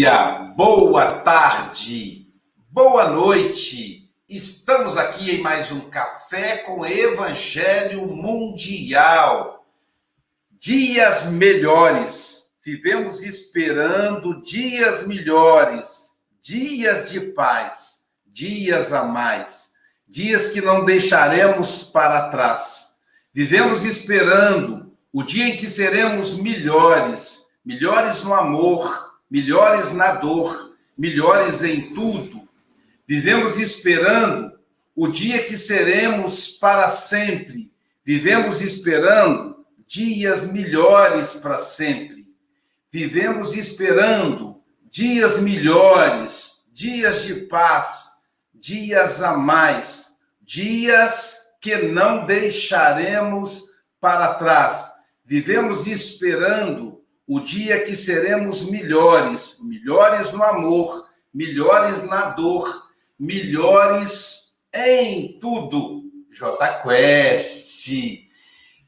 Dia, boa tarde, boa noite. Estamos aqui em mais um Café com Evangelho Mundial. Dias melhores. Vivemos esperando dias melhores, dias de paz, dias a mais, dias que não deixaremos para trás. Vivemos esperando o dia em que seremos melhores, melhores no amor, melhores na dor, melhores em tudo. Vivemos esperando o dia que seremos para sempre. Vivemos esperando dias melhores para sempre. Vivemos esperando dias melhores, dias de paz, dias a mais, dias que não deixaremos para trás. Vivemos esperando o dia que seremos melhores, melhores no amor, melhores na dor, melhores em tudo. J Quest.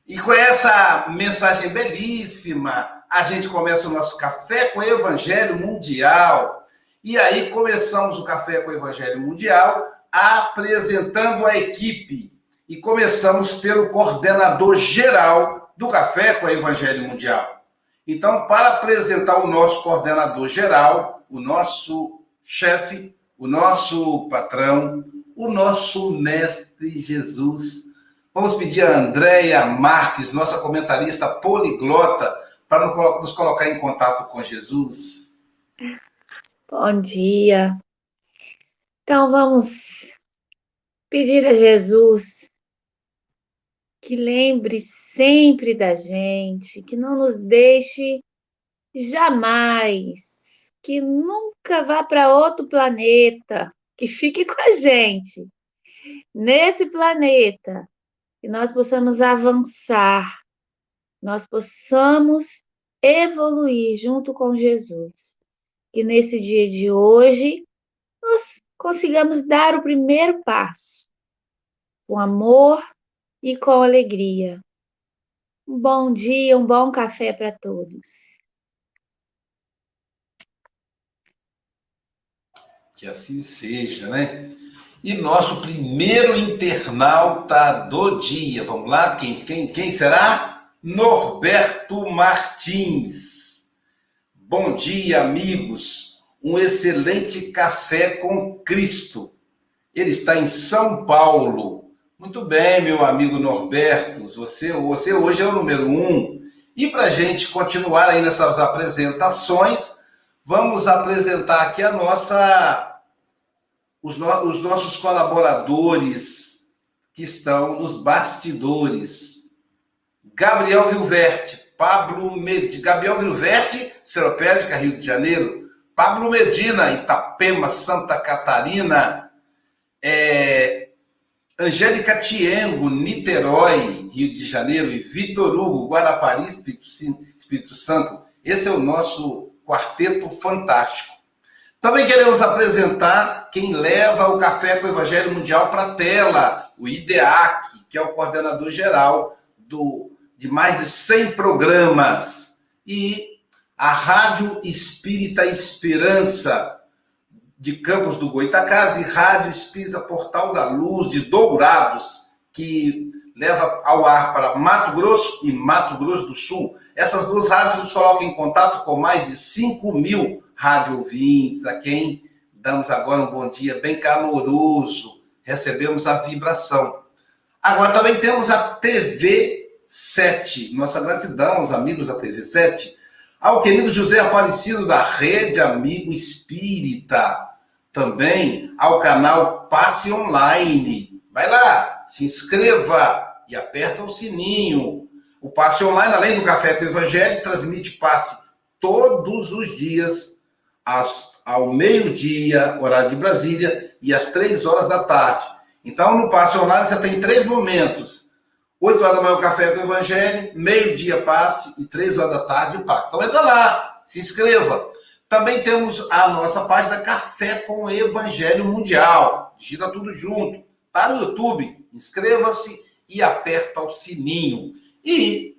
E com essa mensagem belíssima, a gente começa o nosso café com o Evangelho Mundial. E aí começamos o café com o Evangelho Mundial apresentando a equipe. E começamos pelo coordenador geral do Café com o Evangelho Mundial. Então, para apresentar o nosso coordenador geral, o nosso chefe, o nosso patrão, o nosso mestre Jesus, vamos pedir a Andréia Marques, nossa comentarista poliglota, para nos colocar em contato com Jesus. Bom dia. Então, vamos pedir a Jesus que lembre sempre da gente, que não nos deixe jamais, que nunca vá para outro planeta, que fique com a gente nesse planeta, que nós possamos avançar, nós possamos evoluir junto com Jesus. Que nesse dia de hoje nós consigamos dar o primeiro passo com amor e com alegria. Um bom dia, um bom café para todos. Que assim seja, né? E nosso primeiro internauta do dia, vamos lá, quem, quem, quem será? Norberto Martins. Bom dia, amigos. Um excelente café com Cristo. Ele está em São Paulo, muito bem, meu amigo Norberto, você, você hoje é o número um. E para a gente continuar aí nessas apresentações, vamos apresentar aqui a nossa, os, no, os nossos colaboradores que estão nos bastidores. Gabriel Vilverte, Pablo Medina, Gabriel Vilverte, Seropédica, Rio de Janeiro, Pablo Medina, Itapema, Santa Catarina, é, Angélica Tiengo, Niterói, Rio de Janeiro, e Vitor Hugo, Guarapari, Espírito Santo. Esse é o nosso quarteto fantástico. Também queremos apresentar quem leva o Café com o Evangelho Mundial para a tela, o IDEAC, que é o coordenador geral do, de mais de 100 programas. E a Rádio Espírita Esperança, de Campos do Goitacás e Rádio Espírita Portal da Luz de Dourados, que leva ao ar para Mato Grosso e Mato Grosso do Sul. Essas duas rádios nos colocam em contato com mais de 5 mil rádio ouvintes, a quem damos agora um bom dia bem caloroso, recebemos a vibração. Agora também temos a TV 7, nossa gratidão aos amigos da TV 7, ao querido José Aparecido da Rede Amigo Espírita, também ao canal Passe Online. Vai lá, se inscreva e aperta o sininho. O Passe Online, além do Café com o Evangelho, transmite passe todos os dias, às, ao meio-dia, horário de Brasília, e às três horas da tarde. Então, no Passe Online, você tem três momentos. 8 horas da manhã o café com o Evangelho, meio-dia passe e 3 horas da tarde o passe. Então entra lá, se inscreva. Também temos a nossa página Café com Evangelho Mundial. Gira tudo junto. Tá no YouTube. Inscreva-se e aperta o sininho. E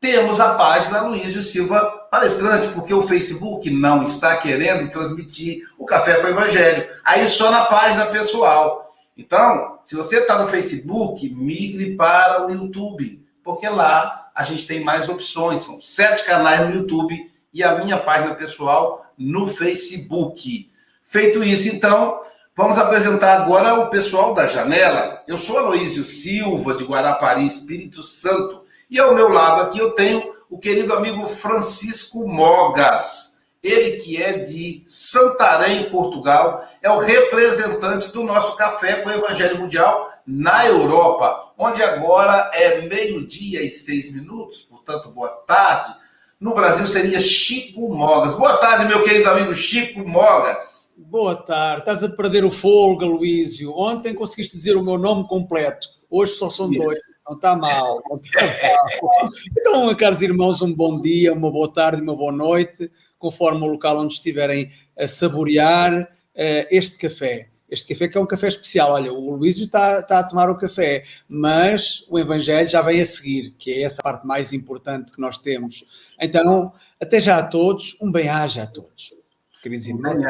temos a página Luísio Silva Palestrante, porque o Facebook não está querendo transmitir o Café com o Evangelho. Aí só na página pessoal. Então, se você está no Facebook, migre para o YouTube, porque lá a gente tem mais opções. São sete canais no YouTube e a minha página pessoal no Facebook. Feito isso, então, vamos apresentar agora o pessoal da janela. Eu sou Aloísio Silva, de Guarapari, Espírito Santo, e ao meu lado aqui eu tenho o querido amigo Francisco Mogas. Ele que é de Santarém, Portugal, é o representante do nosso Café com o Evangelho Mundial na Europa, onde agora é meio-dia e seis minutos, portanto, boa tarde. No Brasil seria Chico Mogas. Boa tarde, meu querido amigo Chico Mogas. Boa tarde. Estás a perder o fogo, Luísio. Ontem conseguiste dizer o meu nome completo. Hoje só são Isso. dois. Não está mal. Não está mal. Então, caros irmãos, um bom dia, uma boa tarde, uma boa noite, conforme o local onde estiverem a saborear uh, este café. Este café que é um café especial. Olha, o Luísio está, está, a tomar o café, mas o Evangelho já vem a seguir, que é essa parte mais importante que nós temos. Então, até já a todos, um bem-aja a todos. Queridos irmãos.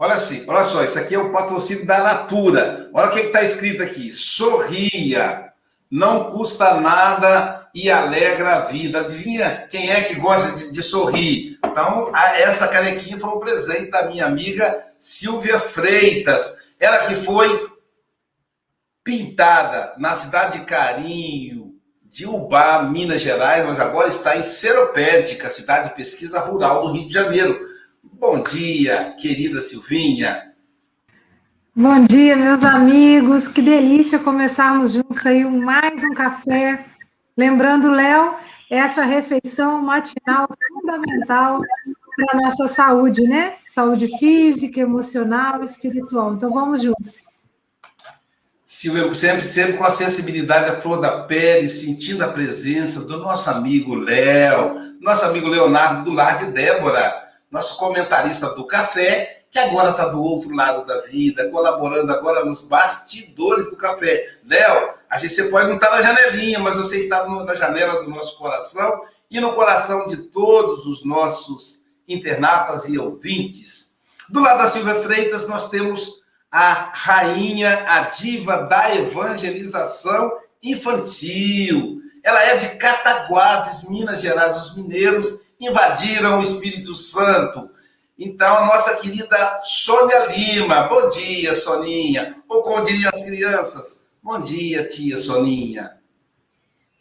Olha assim, olha só, isso aqui é o patrocínio da Natura. Olha o que está escrito aqui: sorria não custa nada e alegra a vida. Adivinha quem é que gosta de, de sorrir? Então, essa canequinha foi um presente da minha amiga Silvia Freitas. Ela que foi pintada na cidade de Carinho, de Ubá, Minas Gerais, mas agora está em Seropédica, cidade de pesquisa rural do Rio de Janeiro. Bom dia, querida Silvinha. Bom dia, meus amigos. Que delícia começarmos juntos aí mais um café. Lembrando, Léo, essa refeição matinal fundamental para a nossa saúde, né? Saúde física, emocional, espiritual. Então vamos juntos. Silvia, sempre, sempre com a sensibilidade à flor da pele, sentindo a presença do nosso amigo Léo, nosso amigo Leonardo do Lar de Débora, nosso comentarista do café que agora está do outro lado da vida, colaborando agora nos bastidores do café. Léo, gente você pode não estar na janelinha, mas você está na janela do nosso coração e no coração de todos os nossos internatas e ouvintes. Do lado da Silvia Freitas, nós temos a rainha, a diva da evangelização infantil. Ela é de Cataguases, Minas Gerais. Os mineiros invadiram o Espírito Santo então, a nossa querida Sônia Lima. Bom dia, Soninha. Ou como diriam as crianças, bom dia, tia Soninha.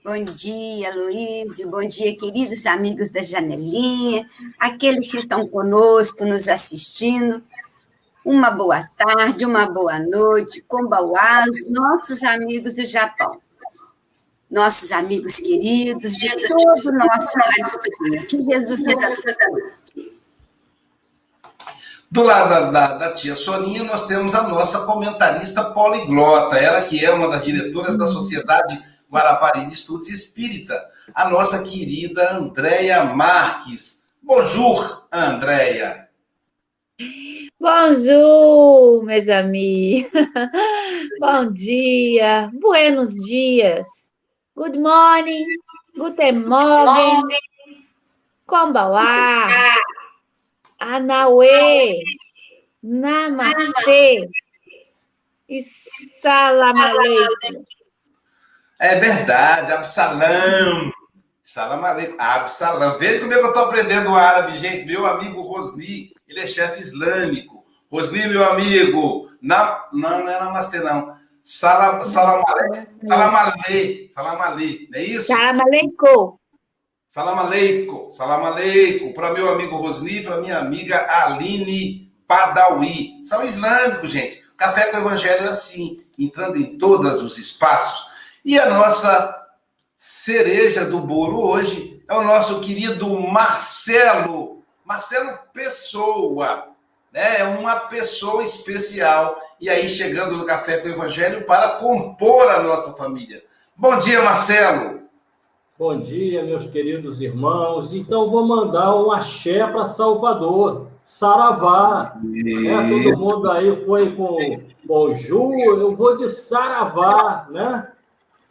Bom dia, Luísio. Bom dia, queridos amigos da Janelinha, aqueles que estão conosco, nos assistindo. Uma boa tarde, uma boa noite, Kombauá, os nossos amigos do Japão. Nossos amigos queridos, de todo o nosso Brasil. Que Jesus nos abençoe. Do lado da, da, da, tia Soninha, nós temos a nossa comentarista poliglota, ela que é uma das diretoras da Sociedade Guarapari de Estudos Espírita, a nossa querida Andréia Marques. Bonjour, Andréia. Bonjour, meus amigos. Bom dia, buenos dias. Good morning, guten morgen, kombawa. Anauê, Namastê e Salam Aleikum. É verdade, Absalão. Salam Aleikum. Absalão. Veja como é que eu estou aprendendo árabe, gente. Meu amigo Rosni, ele é chefe islâmico. Rosni, meu amigo. Na, não, não é Namastê, não. Salam, salam, salam aleikum. Salam aleikum. Não é isso? Salam aleikum. Salam aleikum, salam aleikum, para meu amigo Rosni, para minha amiga Aline Padawi. São islâmicos, gente. Café com o Evangelho é assim, entrando em todos os espaços. E a nossa cereja do bolo hoje é o nosso querido Marcelo, Marcelo Pessoa, né? É uma pessoa especial. E aí, chegando no Café com o Evangelho para compor a nossa família. Bom dia, Marcelo. Bom dia, meus queridos irmãos. Então, vou mandar um axé para Salvador. Saravá. Né? Todo mundo aí foi com Bonjour, eu vou de Saravá, né?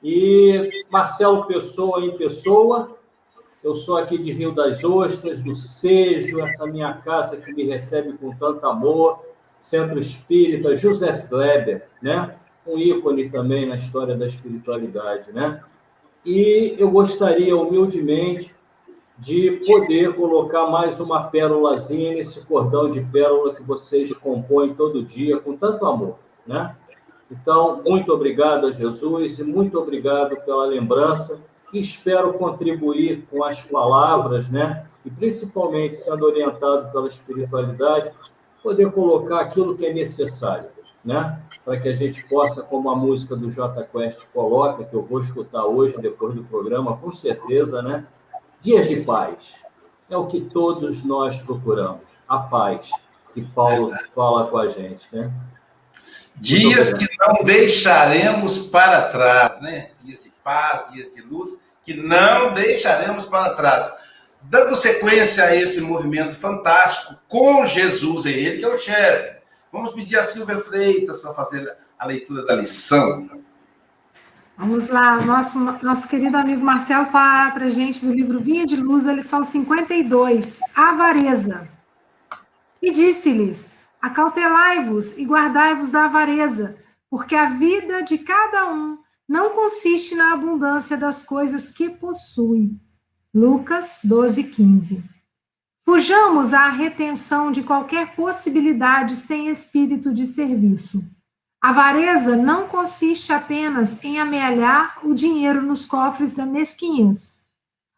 E Marcelo Pessoa em pessoa, Eu sou aqui de Rio das Ostras, do Sejo, essa minha casa que me recebe com tanto amor, Centro Espírita, Joseph Kleber, né? um ícone também na história da espiritualidade. Né? E eu gostaria, humildemente, de poder colocar mais uma pérolazinha nesse cordão de pérola que vocês compõem todo dia com tanto amor. Né? Então, muito obrigado a Jesus e muito obrigado pela lembrança e espero contribuir com as palavras, né? E principalmente sendo orientado pela espiritualidade, poder colocar aquilo que é necessário, né? Para que a gente possa, como a música do J Quest coloca, que eu vou escutar hoje depois do programa, com certeza, né? Dias de paz. É o que todos nós procuramos, a paz que Paulo fala com a gente, né? Dias que não deixaremos para trás, né? Dias de paz, dias de luz, que não deixaremos para trás. Dando sequência a esse movimento fantástico, com Jesus, é ele que é o chefe. Vamos pedir a Silvia Freitas para fazer a leitura da lição. Vamos lá, nosso, nosso querido amigo Marcelo fala para a gente do livro Vinha de Luz, a lição 52, Avareza. E disse-lhes: Acautelai-vos e guardai-vos da avareza, porque a vida de cada um não consiste na abundância das coisas que possui. Lucas 12, 15. Fujamos à retenção de qualquer possibilidade sem espírito de serviço. A avareza não consiste apenas em amealhar o dinheiro nos cofres da mesquinhez.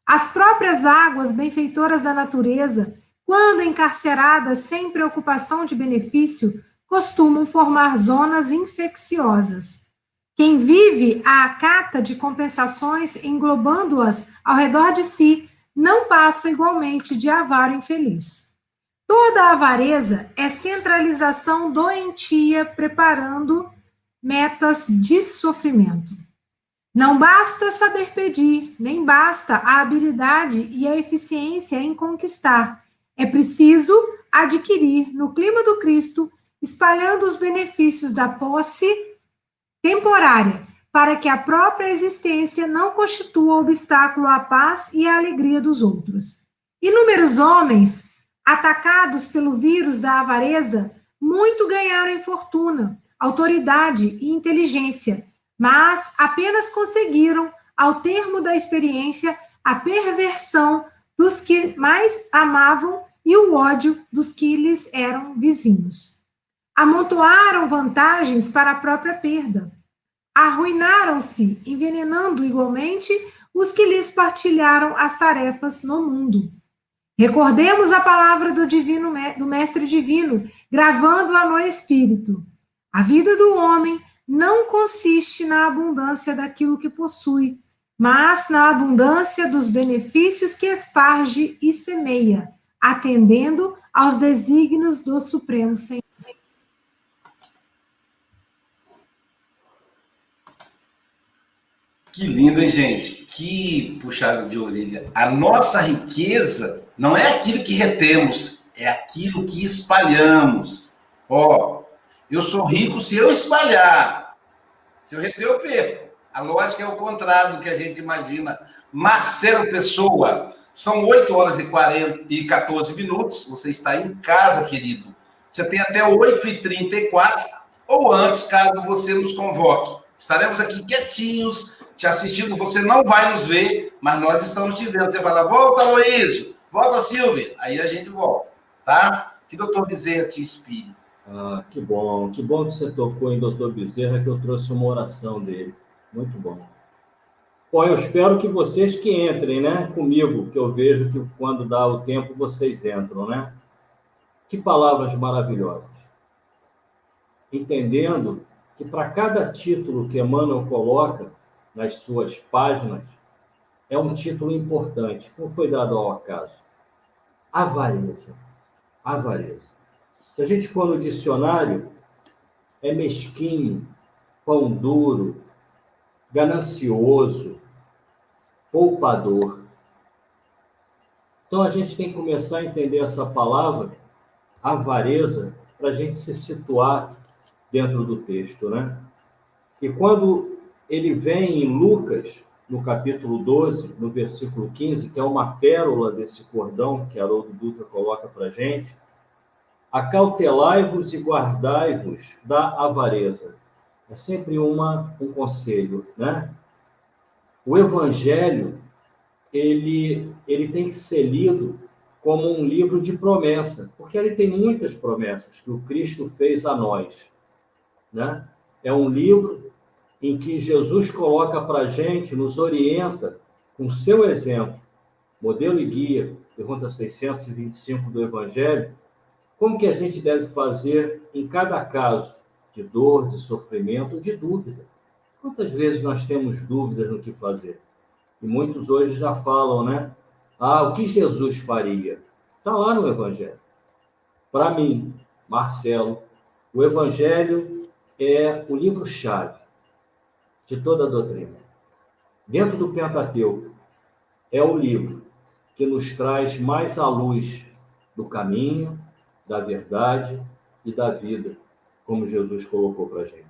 As próprias águas benfeitoras da natureza quando encarceradas sem preocupação de benefício, costumam formar zonas infecciosas. Quem vive à cata de compensações, englobando-as ao redor de si, não passa igualmente de avaro infeliz. Toda avareza é centralização doentia preparando metas de sofrimento. Não basta saber pedir, nem basta a habilidade e a eficiência em conquistar é preciso adquirir no clima do Cristo, espalhando os benefícios da posse temporária, para que a própria existência não constitua obstáculo à paz e à alegria dos outros. Inúmeros homens, atacados pelo vírus da avareza, muito ganharam em fortuna, autoridade e inteligência, mas apenas conseguiram, ao termo da experiência, a perversão dos que mais amavam e o ódio dos que lhes eram vizinhos. Amontoaram vantagens para a própria perda. Arruinaram-se, envenenando igualmente os que lhes partilharam as tarefas no mundo. Recordemos a palavra do divino do mestre divino, gravando-a no espírito. A vida do homem não consiste na abundância daquilo que possui, mas na abundância dos benefícios que esparge e semeia atendendo aos desígnios do Supremo Senhor. Que lindo, hein, gente? Que puxada de orelha. A nossa riqueza não é aquilo que retemos, é aquilo que espalhamos. Ó, eu sou rico se eu espalhar. Se eu reter, eu perco. A lógica é o contrário do que a gente imagina. Marcelo Pessoa, são 8 horas e, 40, e 14 minutos. Você está em casa, querido. Você tem até 8h34 ou antes, caso você nos convoque. Estaremos aqui quietinhos, te assistindo. Você não vai nos ver, mas nós estamos te vendo. Você fala, volta, Luiz, volta, Silvia. Aí a gente volta, tá? Que doutor Bezerra te inspire. Ah, que bom. Que bom que você tocou em doutor Bezerra, que eu trouxe uma oração dele. Muito bom. Bom, eu espero que vocês que entrem, né, comigo, que eu vejo que quando dá o tempo vocês entram, né? Que palavras maravilhosas. Entendendo que para cada título que Emmanuel coloca nas suas páginas, é um título importante, não foi dado ao acaso. Avareza. Avareza. Se a gente for no dicionário, é mesquinho, pão duro, ganancioso, poupador. Então a gente tem que começar a entender essa palavra, avareza, para a gente se situar dentro do texto, né? E quando ele vem em Lucas, no capítulo 12, no versículo 15, que é uma pérola desse cordão que Haroldo Dutra coloca para gente. Acautelai-vos e guardai-vos da avareza. É sempre uma, um conselho, né? O evangelho, ele, ele tem que ser lido como um livro de promessa, porque ele tem muitas promessas que o Cristo fez a nós, né? É um livro em que Jesus coloca para a gente, nos orienta com seu exemplo, modelo e guia, pergunta 625 do Evangelho, como que a gente deve fazer em cada caso de dor, de sofrimento, de dúvida. Quantas vezes nós temos dúvidas no que fazer? E muitos hoje já falam, né? Ah, o que Jesus faria? Está lá no Evangelho. Para mim, Marcelo, o Evangelho é o livro-chave de toda a doutrina. Dentro do Pentateuco, é o livro que nos traz mais à luz do caminho, da verdade e da vida, como Jesus colocou para a gente.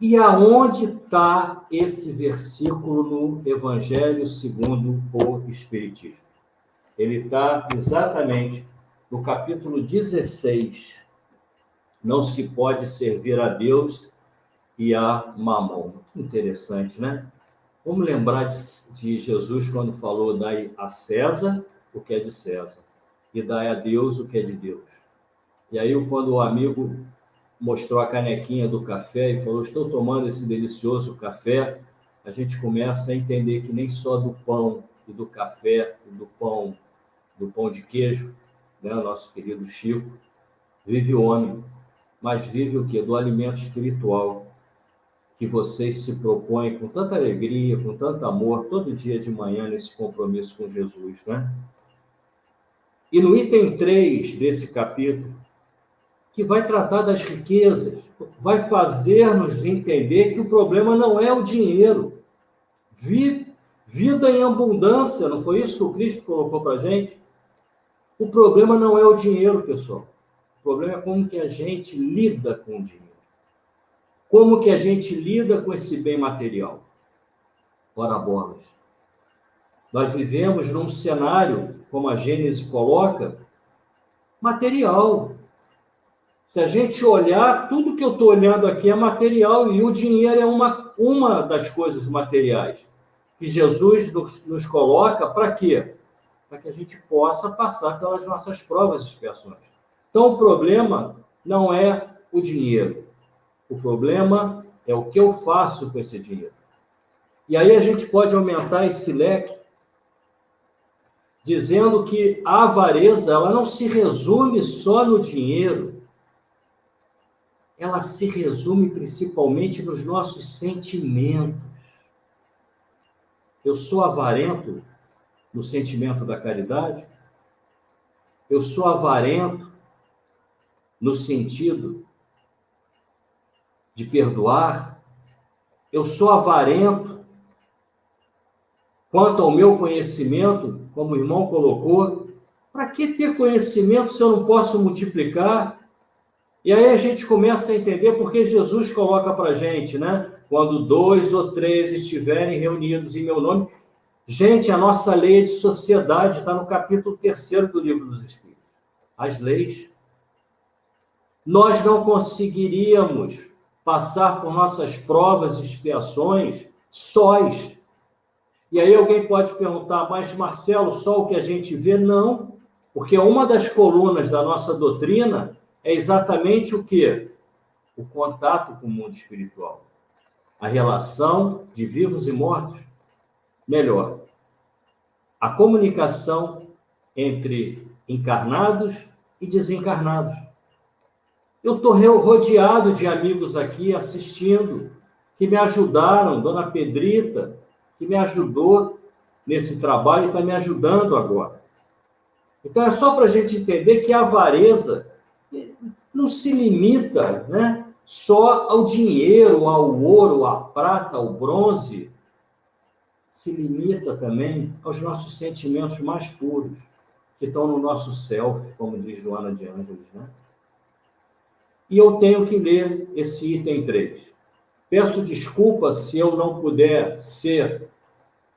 E aonde está esse versículo no Evangelho segundo o Espiritismo? Ele está exatamente no capítulo 16. Não se pode servir a Deus e a Mamon. Interessante, né? Vamos lembrar de, de Jesus quando falou: dai a César o que é de César e dai a Deus o que é de Deus. E aí, quando o amigo mostrou a canequinha do café e falou: Estou tomando esse delicioso café, a gente começa a entender que nem só do pão e do café e do pão, do pão de queijo, né, nosso querido Chico, vive o homem, mas vive o que? Do alimento espiritual, que vocês se propõem com tanta alegria, com tanto amor, todo dia de manhã nesse compromisso com Jesus, né? E no item 3 desse capítulo, que vai tratar das riquezas, vai fazer-nos entender que o problema não é o dinheiro. Vida em abundância, não foi isso que o Cristo colocou para a gente? O problema não é o dinheiro, pessoal. O problema é como que a gente lida com o dinheiro. Como que a gente lida com esse bem material? Ora bolas. Nós vivemos num cenário, como a Gênesis coloca, material. Se a gente olhar, tudo que eu estou olhando aqui é material e o dinheiro é uma, uma das coisas materiais que Jesus nos, nos coloca para quê? Para que a gente possa passar pelas nossas provas e expiações. Então, o problema não é o dinheiro. O problema é o que eu faço com esse dinheiro. E aí a gente pode aumentar esse leque dizendo que a avareza ela não se resume só no dinheiro. Ela se resume principalmente nos nossos sentimentos. Eu sou avarento no sentimento da caridade? Eu sou avarento no sentido de perdoar, eu sou avarento quanto ao meu conhecimento, como o irmão colocou. Para que ter conhecimento se eu não posso multiplicar? E aí a gente começa a entender porque Jesus coloca para a gente, né? Quando dois ou três estiverem reunidos em meu nome. Gente, a nossa lei de sociedade está no capítulo terceiro do livro dos Espíritos. As leis. Nós não conseguiríamos passar por nossas provas e expiações sós. E aí alguém pode perguntar, mas Marcelo, só o que a gente vê? Não, porque uma das colunas da nossa doutrina é exatamente o que? O contato com o mundo espiritual. A relação de vivos e mortos. Melhor, a comunicação entre encarnados e desencarnados. Eu estou rodeado de amigos aqui assistindo, que me ajudaram, Dona Pedrita, que me ajudou nesse trabalho e está me ajudando agora. Então é só para a gente entender que a avareza não se limita né, só ao dinheiro, ao ouro, à prata, ao bronze. Se limita também aos nossos sentimentos mais puros, que estão no nosso self, como diz Joana de Ângeles, né? E eu tenho que ler esse item 3. Peço desculpas se eu não puder ser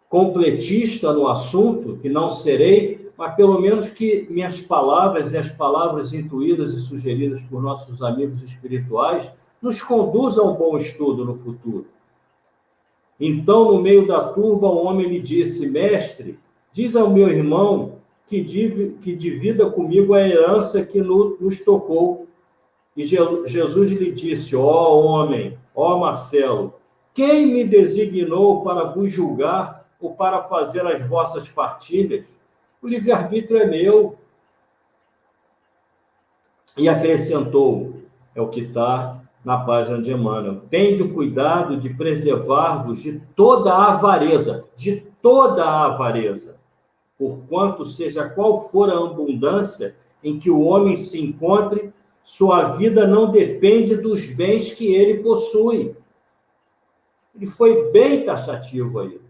completista no assunto, que não serei, mas pelo menos que minhas palavras e as palavras intuídas e sugeridas por nossos amigos espirituais nos conduzam a um bom estudo no futuro. Então, no meio da turba, o homem lhe disse: Mestre, diz ao meu irmão que, div que divida comigo a herança que no, nos tocou. E Jesus lhe disse: Ó oh, homem, ó oh, Marcelo, quem me designou para vos julgar ou para fazer as vossas partilhas? O livre-arbítrio é meu. E acrescentou: é o que está na página de Emmanuel. Tende o cuidado de preservar-vos de toda a avareza, de toda a avareza, porquanto, seja qual for a abundância em que o homem se encontre, sua vida não depende dos bens que ele possui. Ele foi bem taxativo aí.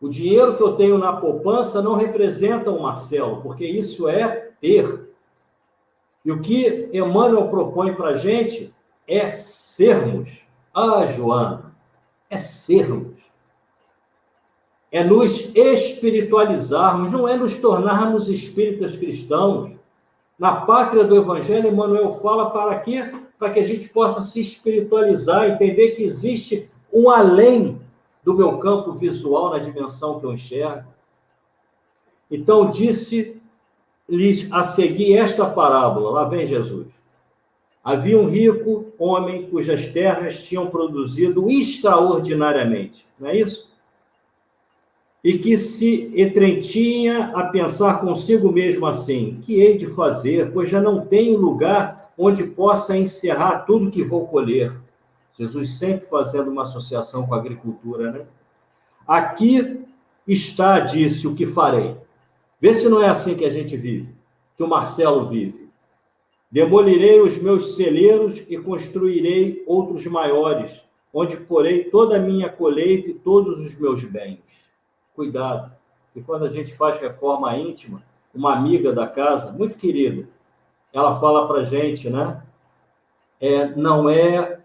O dinheiro que eu tenho na poupança não representa o Marcelo, porque isso é ter. E o que Emmanuel propõe para a gente é sermos. Ah, Joana, é sermos. É nos espiritualizarmos, não é nos tornarmos espíritas cristãos. Na pátria do Evangelho, Emmanuel fala para quê? Para que a gente possa se espiritualizar, entender que existe um além do meu campo visual na dimensão que eu enxergo. Então, disse-lhes a seguir esta parábola. Lá vem Jesus. Havia um rico homem cujas terras tinham produzido extraordinariamente, não é isso? E que se entretinha a pensar consigo mesmo assim: que hei de fazer, pois já não tenho lugar onde possa encerrar tudo que vou colher. Jesus sempre fazendo uma associação com a agricultura, né? Aqui está, disse, o que farei. Vê se não é assim que a gente vive, que o Marcelo vive. Demolirei os meus celeiros e construirei outros maiores, onde porei toda a minha colheita e todos os meus bens. Cuidado, que quando a gente faz reforma íntima, uma amiga da casa, muito querida, ela fala para gente, né? É, não é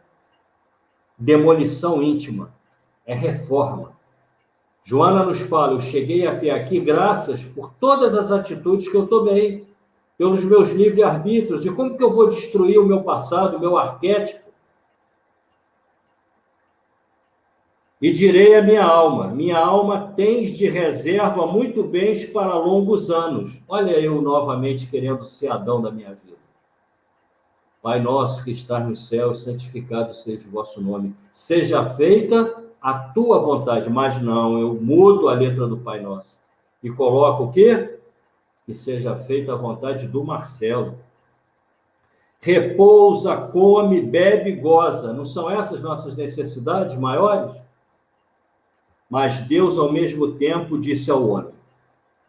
demolição íntima, é reforma. Joana nos fala: eu cheguei até aqui graças por todas as atitudes que eu tomei pelos meus livre-arbítrios. E como que eu vou destruir o meu passado, o meu arquétipo? E direi à minha alma: minha alma tens de reserva muito bens para longos anos. Olha eu novamente querendo ser Adão da minha vida. Pai nosso que estás no céu, santificado seja o vosso nome. Seja feita a tua vontade. Mas não, eu mudo a letra do Pai Nosso. E coloco o quê? que seja feita a vontade do Marcelo. Repousa, come, bebe, goza. Não são essas nossas necessidades maiores? Mas Deus, ao mesmo tempo, disse ao homem: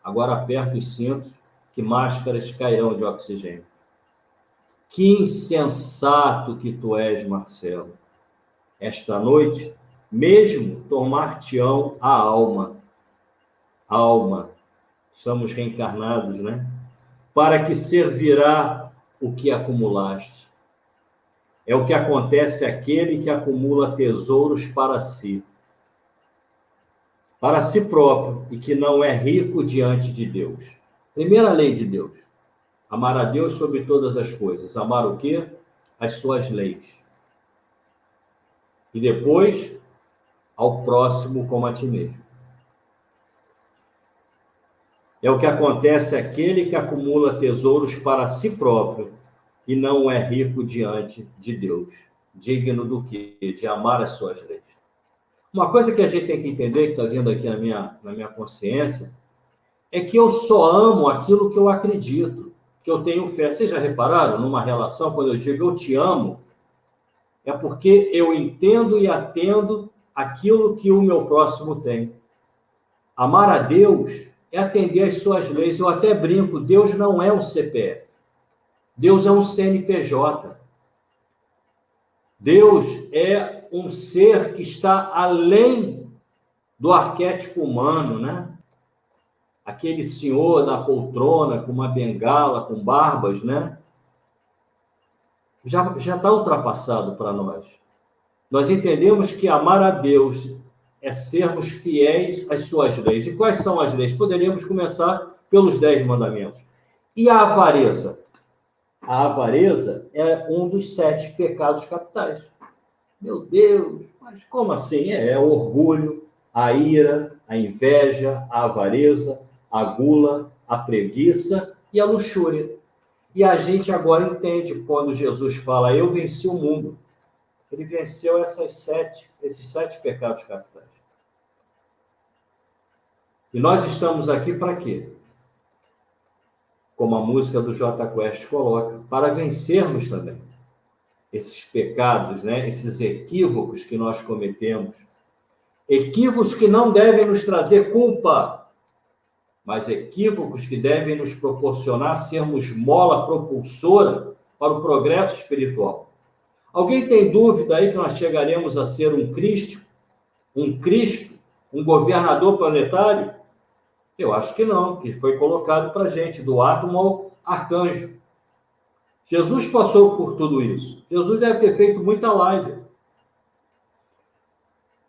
Agora aperta os cintos, que máscaras cairão de oxigênio. Que insensato que tu és, Marcelo. Esta noite, mesmo tomar-te-ão a alma. Alma, somos reencarnados, né? Para que servirá o que acumulaste. É o que acontece àquele que acumula tesouros para si, para si próprio, e que não é rico diante de Deus. Primeira lei de Deus: amar a Deus sobre todas as coisas. Amar o quê? As suas leis. E depois, ao próximo como a ti mesmo. É o que acontece àquele que acumula tesouros para si próprio e não é rico diante de Deus. Digno do que? De amar as suas leis. Uma coisa que a gente tem que entender, que está vindo aqui na minha, na minha consciência, é que eu só amo aquilo que eu acredito, que eu tenho fé. Vocês já repararam numa relação, quando eu digo eu te amo, é porque eu entendo e atendo aquilo que o meu próximo tem. Amar a Deus é atender às suas leis. Eu até brinco, Deus não é um CPF. Deus é um CNPJ. Deus é um ser que está além do arquétipo humano, né? Aquele senhor na poltrona com uma bengala, com barbas, né? Já já está ultrapassado para nós. Nós entendemos que amar a Deus é sermos fiéis às suas leis. E quais são as leis? Poderíamos começar pelos dez mandamentos. E a avareza? A avareza é um dos sete pecados capitais. Meu Deus, mas como assim? É, é o orgulho, a ira, a inveja, a avareza, a gula, a preguiça e a luxúria. E a gente agora entende quando Jesus fala: Eu venci o mundo. Ele venceu essas sete, esses sete pecados capitais. E nós estamos aqui para quê? Como a música do J Quest coloca, para vencermos também esses pecados, né? esses equívocos que nós cometemos. Equívocos que não devem nos trazer culpa, mas equívocos que devem nos proporcionar sermos mola propulsora para o progresso espiritual. Alguém tem dúvida aí que nós chegaremos a ser um Cristo? Um Cristo? Um governador planetário? Eu acho que não, que foi colocado para a gente, do átomo ao arcanjo. Jesus passou por tudo isso. Jesus deve ter feito muita live.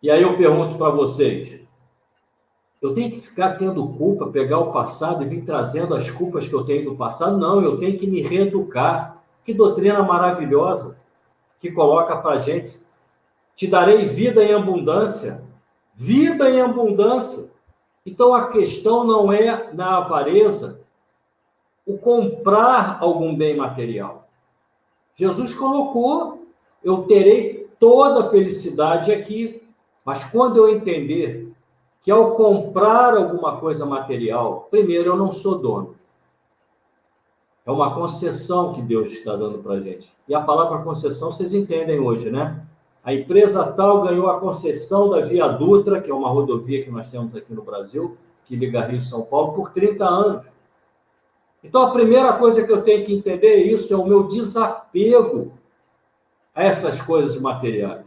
E aí eu pergunto para vocês: eu tenho que ficar tendo culpa, pegar o passado e vir trazendo as culpas que eu tenho do passado? Não, eu tenho que me reeducar. Que doutrina maravilhosa que coloca para gente: te darei vida em abundância. Vida em abundância. Então a questão não é na avareza o comprar algum bem material. Jesus colocou: eu terei toda a felicidade aqui, mas quando eu entender que ao comprar alguma coisa material, primeiro eu não sou dono. É uma concessão que Deus está dando para a gente. E a palavra concessão vocês entendem hoje, né? A empresa tal ganhou a concessão da Via Dutra, que é uma rodovia que nós temos aqui no Brasil, que liga Rio e São Paulo, por 30 anos. Então, a primeira coisa que eu tenho que entender é isso, é o meu desapego a essas coisas materiais.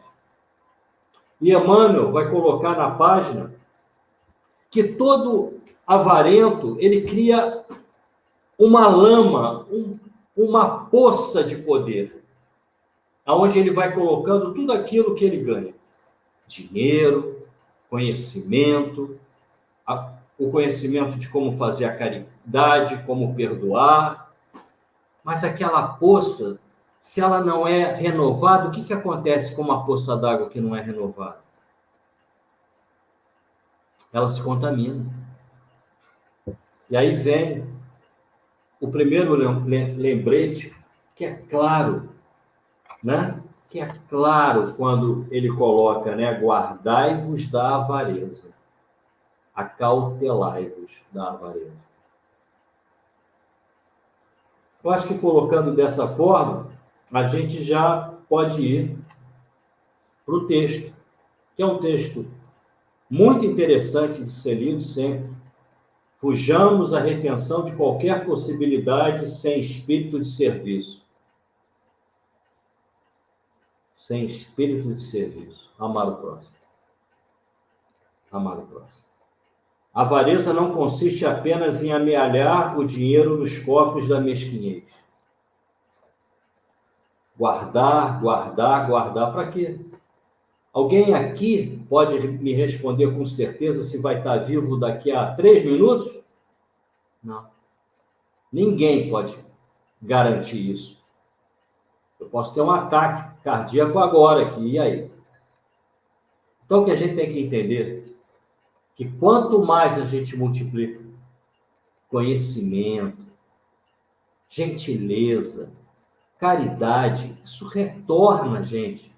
E Emmanuel vai colocar na página que todo avarento, ele cria uma lama, um, uma poça de poder aonde ele vai colocando tudo aquilo que ele ganha: dinheiro, conhecimento, a, o conhecimento de como fazer a caridade, como perdoar. Mas aquela poça, se ela não é renovada, o que, que acontece com uma poça d'água que não é renovada? Ela se contamina. E aí vem o primeiro lembrete, que é claro, né? que é claro quando ele coloca, né? guardai-vos da avareza, acautelai-vos da avareza. Eu acho que colocando dessa forma, a gente já pode ir para o texto, que é um texto muito interessante de ser lido sempre. Fujamos a retenção de qualquer possibilidade sem espírito de serviço sem espírito de serviço. Amar o próximo. Amar o próximo. A avareza não consiste apenas em amealhar o dinheiro nos cofres da mesquinhez. Guardar, guardar, guardar para quê? Alguém aqui pode me responder com certeza se vai estar vivo daqui a três minutos? Não. Ninguém pode garantir isso. Eu posso ter um ataque cardíaco agora aqui, e aí? Então, o que a gente tem que entender que quanto mais a gente multiplica conhecimento, gentileza, caridade, isso retorna a gente.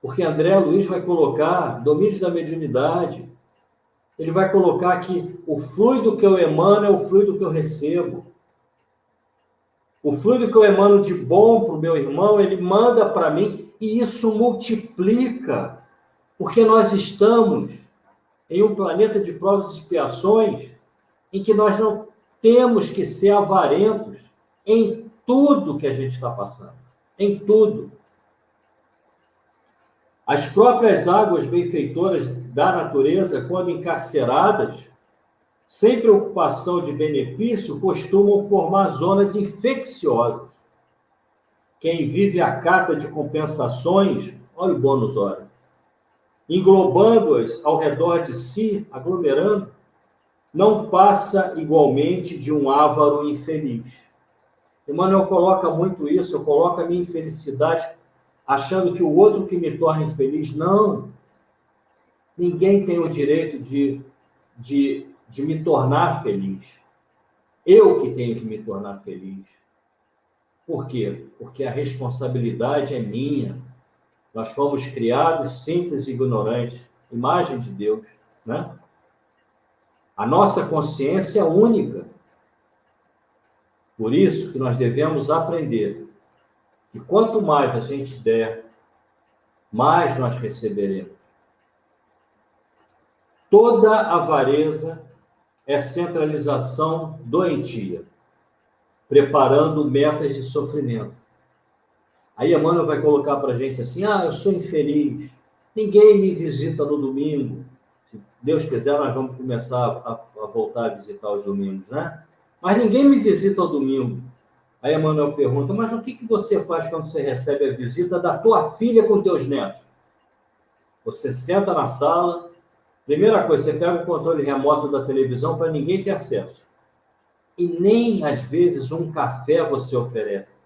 Porque André Luiz vai colocar domínios da mediunidade, ele vai colocar que o fluido que eu emano é o fluido que eu recebo. O fluido que eu emano de bom para o meu irmão, ele manda para mim e isso multiplica, porque nós estamos em um planeta de provas e expiações em que nós não temos que ser avarentos em tudo que a gente está passando, em tudo. As próprias águas benfeitoras da natureza, quando encarceradas, sem preocupação de benefício, costumam formar zonas infecciosas. Quem vive a cata de compensações, olha o bônus hora. Englobando-as ao redor de si, aglomerando, não passa igualmente de um ávaro infeliz. Emmanuel coloca muito isso, eu coloco a minha infelicidade achando que o outro que me torna infeliz. Não. Ninguém tem o direito de, de, de me tornar feliz. Eu que tenho que me tornar feliz. Por quê? Porque a responsabilidade é minha. Nós fomos criados simples e ignorantes, imagem de Deus, né? A nossa consciência é única. Por isso que nós devemos aprender que quanto mais a gente der, mais nós receberemos. Toda avareza é centralização doentia, preparando metas de sofrimento. Aí Emmanuel vai colocar para a gente assim: ah, eu sou infeliz, ninguém me visita no domingo. Se Deus quiser, nós vamos começar a, a voltar a visitar os domingos, né? Mas ninguém me visita ao domingo. Aí Emmanuel pergunta: mas o que, que você faz quando você recebe a visita da tua filha com teus netos? Você senta na sala, primeira coisa, você pega o controle remoto da televisão para ninguém ter acesso. E nem, às vezes, um café você oferece.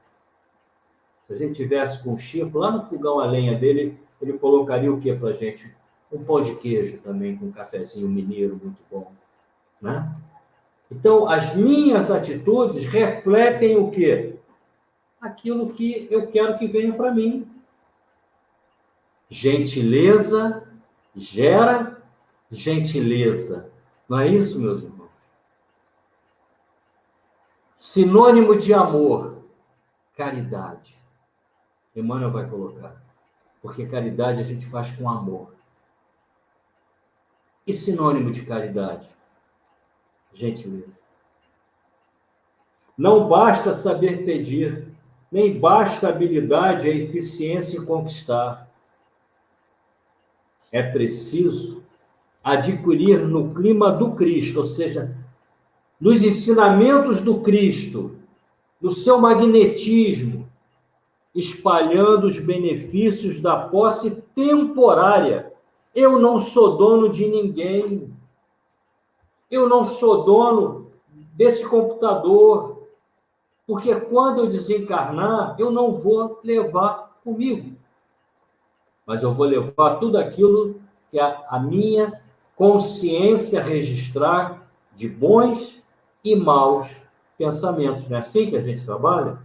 Se a gente tivesse com o Chico, lá no fogão a lenha dele, ele colocaria o que para gente? Um pão de queijo também, com um cafezinho mineiro muito bom. Né? Então, as minhas atitudes refletem o quê? Aquilo que eu quero que venha para mim. Gentileza gera gentileza. Não é isso, meus irmãos? Sinônimo de amor, caridade. Emmanuel vai colocar. Porque caridade a gente faz com amor. E sinônimo de caridade? Gentileza. Não basta saber pedir, nem basta habilidade e eficiência em conquistar. É preciso adquirir no clima do Cristo, ou seja, nos ensinamentos do Cristo, no seu magnetismo, espalhando os benefícios da posse temporária. Eu não sou dono de ninguém. Eu não sou dono desse computador. Porque quando eu desencarnar, eu não vou levar comigo. Mas eu vou levar tudo aquilo que a, a minha consciência registrar de bons e maus pensamentos. Não é assim que a gente trabalha?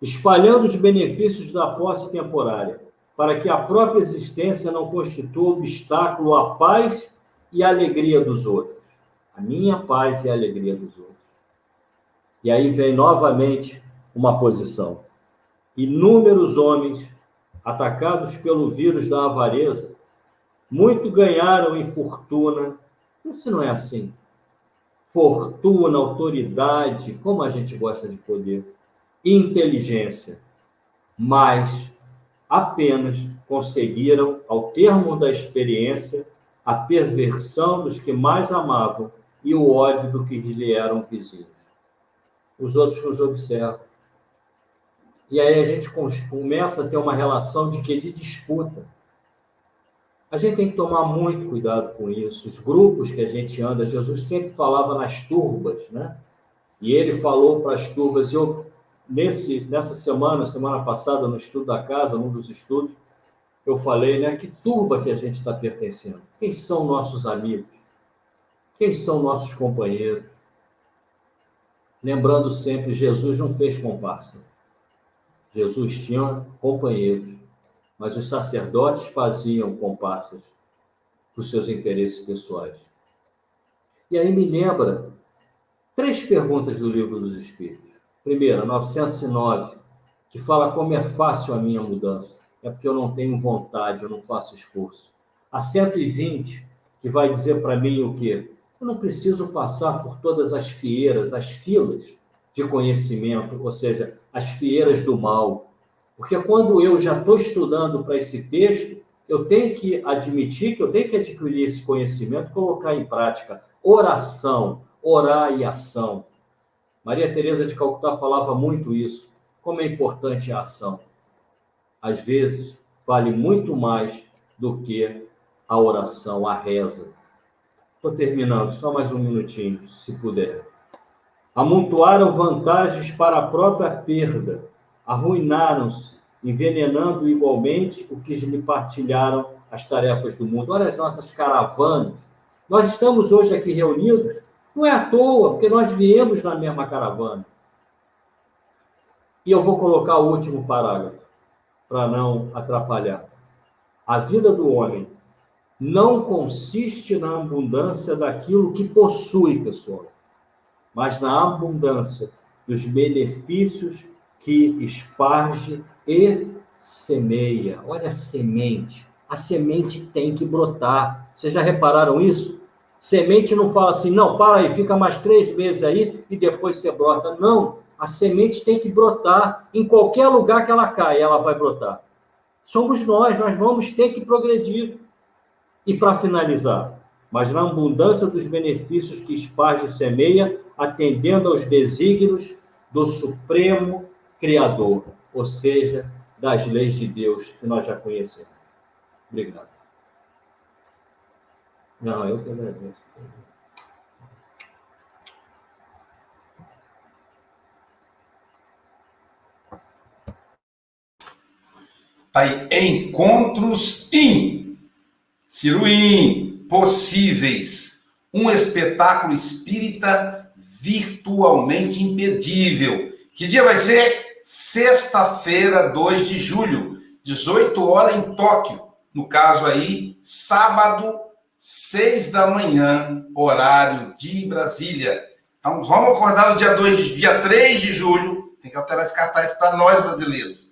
Espalhando os benefícios da posse temporária, para que a própria existência não constitua obstáculo à paz e à alegria dos outros. A minha paz e a alegria dos outros. E aí vem novamente uma posição. Inúmeros homens atacados pelo vírus da avareza, muito ganharam em fortuna. Isso não é assim fortuna, autoridade, como a gente gosta de poder, inteligência, mas apenas conseguiram, ao termo da experiência, a perversão dos que mais amavam e o ódio do que lhe eram vizinhos. Os outros nos observam. E aí a gente começa a ter uma relação de que de disputa. A gente tem que tomar muito cuidado com isso. Os grupos que a gente anda, Jesus sempre falava nas turbas, né? E ele falou para as turbas, eu nesse nessa semana, semana passada no estudo da casa, num dos estudos, eu falei, né, que turba que a gente está pertencendo. Quem são nossos amigos? Quem são nossos companheiros? Lembrando sempre, Jesus não fez comparsa. Jesus tinha companheiros mas os sacerdotes faziam comparsas para os seus interesses pessoais. E aí me lembra três perguntas do livro dos Espíritos. Primeira, 909, que fala como é fácil a minha mudança. É porque eu não tenho vontade, eu não faço esforço. A 120, que vai dizer para mim o quê? Eu não preciso passar por todas as fieiras, as filas de conhecimento, ou seja, as fieiras do mal, porque quando eu já estou estudando para esse texto, eu tenho que admitir que eu tenho que adquirir esse conhecimento, colocar em prática. Oração, orar e ação. Maria Teresa de Calcutá falava muito isso. Como é importante a ação. Às vezes, vale muito mais do que a oração, a reza. Estou terminando, só mais um minutinho, se puder. Amontoaram vantagens para a própria perda, arruinaram-se, envenenando igualmente o que lhe partilharam as tarefas do mundo. Olha as nossas caravanas. Nós estamos hoje aqui reunidos, não é à toa, porque nós viemos na mesma caravana. E eu vou colocar o último parágrafo, para não atrapalhar. A vida do homem não consiste na abundância daquilo que possui, pessoal, mas na abundância dos benefícios que esparge e semeia. Olha a semente. A semente tem que brotar. Vocês já repararam isso? Semente não fala assim, não, para aí, fica mais três meses aí e depois você brota. Não, a semente tem que brotar. Em qualquer lugar que ela cai, ela vai brotar. Somos nós, nós vamos ter que progredir. E para finalizar, mas na abundância dos benefícios que esparge e semeia, atendendo aos desígnios do Supremo Criador, ou seja, das leis de Deus que nós já conhecemos. Obrigado. Não, eu que agradeço. Tá aí, encontros in, Ciruim, possíveis. Um espetáculo espírita virtualmente impedível. Que dia vai ser? Sexta-feira, 2 de julho, 18 horas em Tóquio. No caso aí, sábado, 6 da manhã, horário de Brasília. Então, vamos acordar no dia 2, dia 3 de julho. Tem que alterar esse cartaz para nós brasileiros.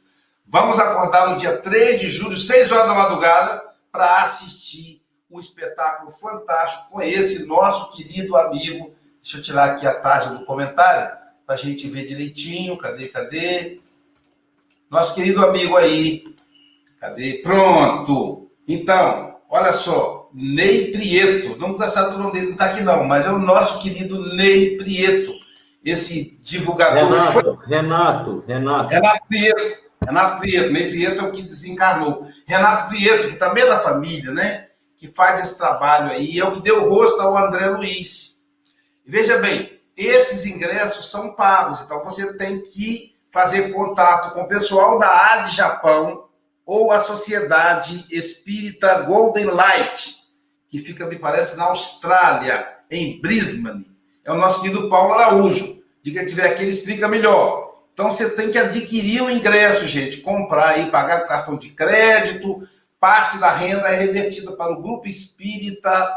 Vamos acordar no dia 3 de julho, 6 horas da madrugada, para assistir um espetáculo fantástico com esse nosso querido amigo. Deixa eu tirar aqui a taxa do comentário, para a gente ver direitinho. Cadê, cadê? Nosso querido amigo aí. Cadê? Pronto. Então, olha só. Ney Prieto. Não sabe o nome dele, não está aqui não, mas é o nosso querido Ney Prieto. Esse divulgador. Renato, Renato, Renato. Renato Prieto. Renato Prieto, Ney Prieto é o que desencarnou. Renato Prieto, que também é da família, né? Que faz esse trabalho aí, é o que deu rosto ao André Luiz. E veja bem, esses ingressos são pagos, então você tem que fazer contato com o pessoal da AD Japão ou a Sociedade Espírita Golden Light, que fica, me parece, na Austrália, em Brisbane. É o nosso querido Paulo Araújo. De quem tiver aqui, ele explica melhor. Então você tem que adquirir o ingresso, gente, comprar e pagar cartão de crédito. Parte da renda é revertida para o Grupo Espírita,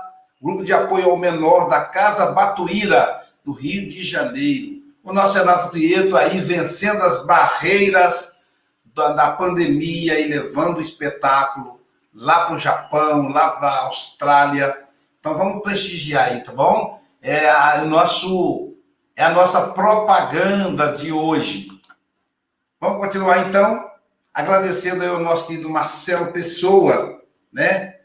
Grupo de Apoio ao Menor da Casa Batuíra, do Rio de Janeiro. O nosso Renato Prieto aí vencendo as barreiras da, da pandemia e levando o espetáculo lá para o Japão, lá para a Austrália. Então vamos prestigiar aí, tá bom? É a, o nosso é a nossa propaganda de hoje. Vamos continuar então, agradecendo aí ao nosso querido Marcelo Pessoa, né?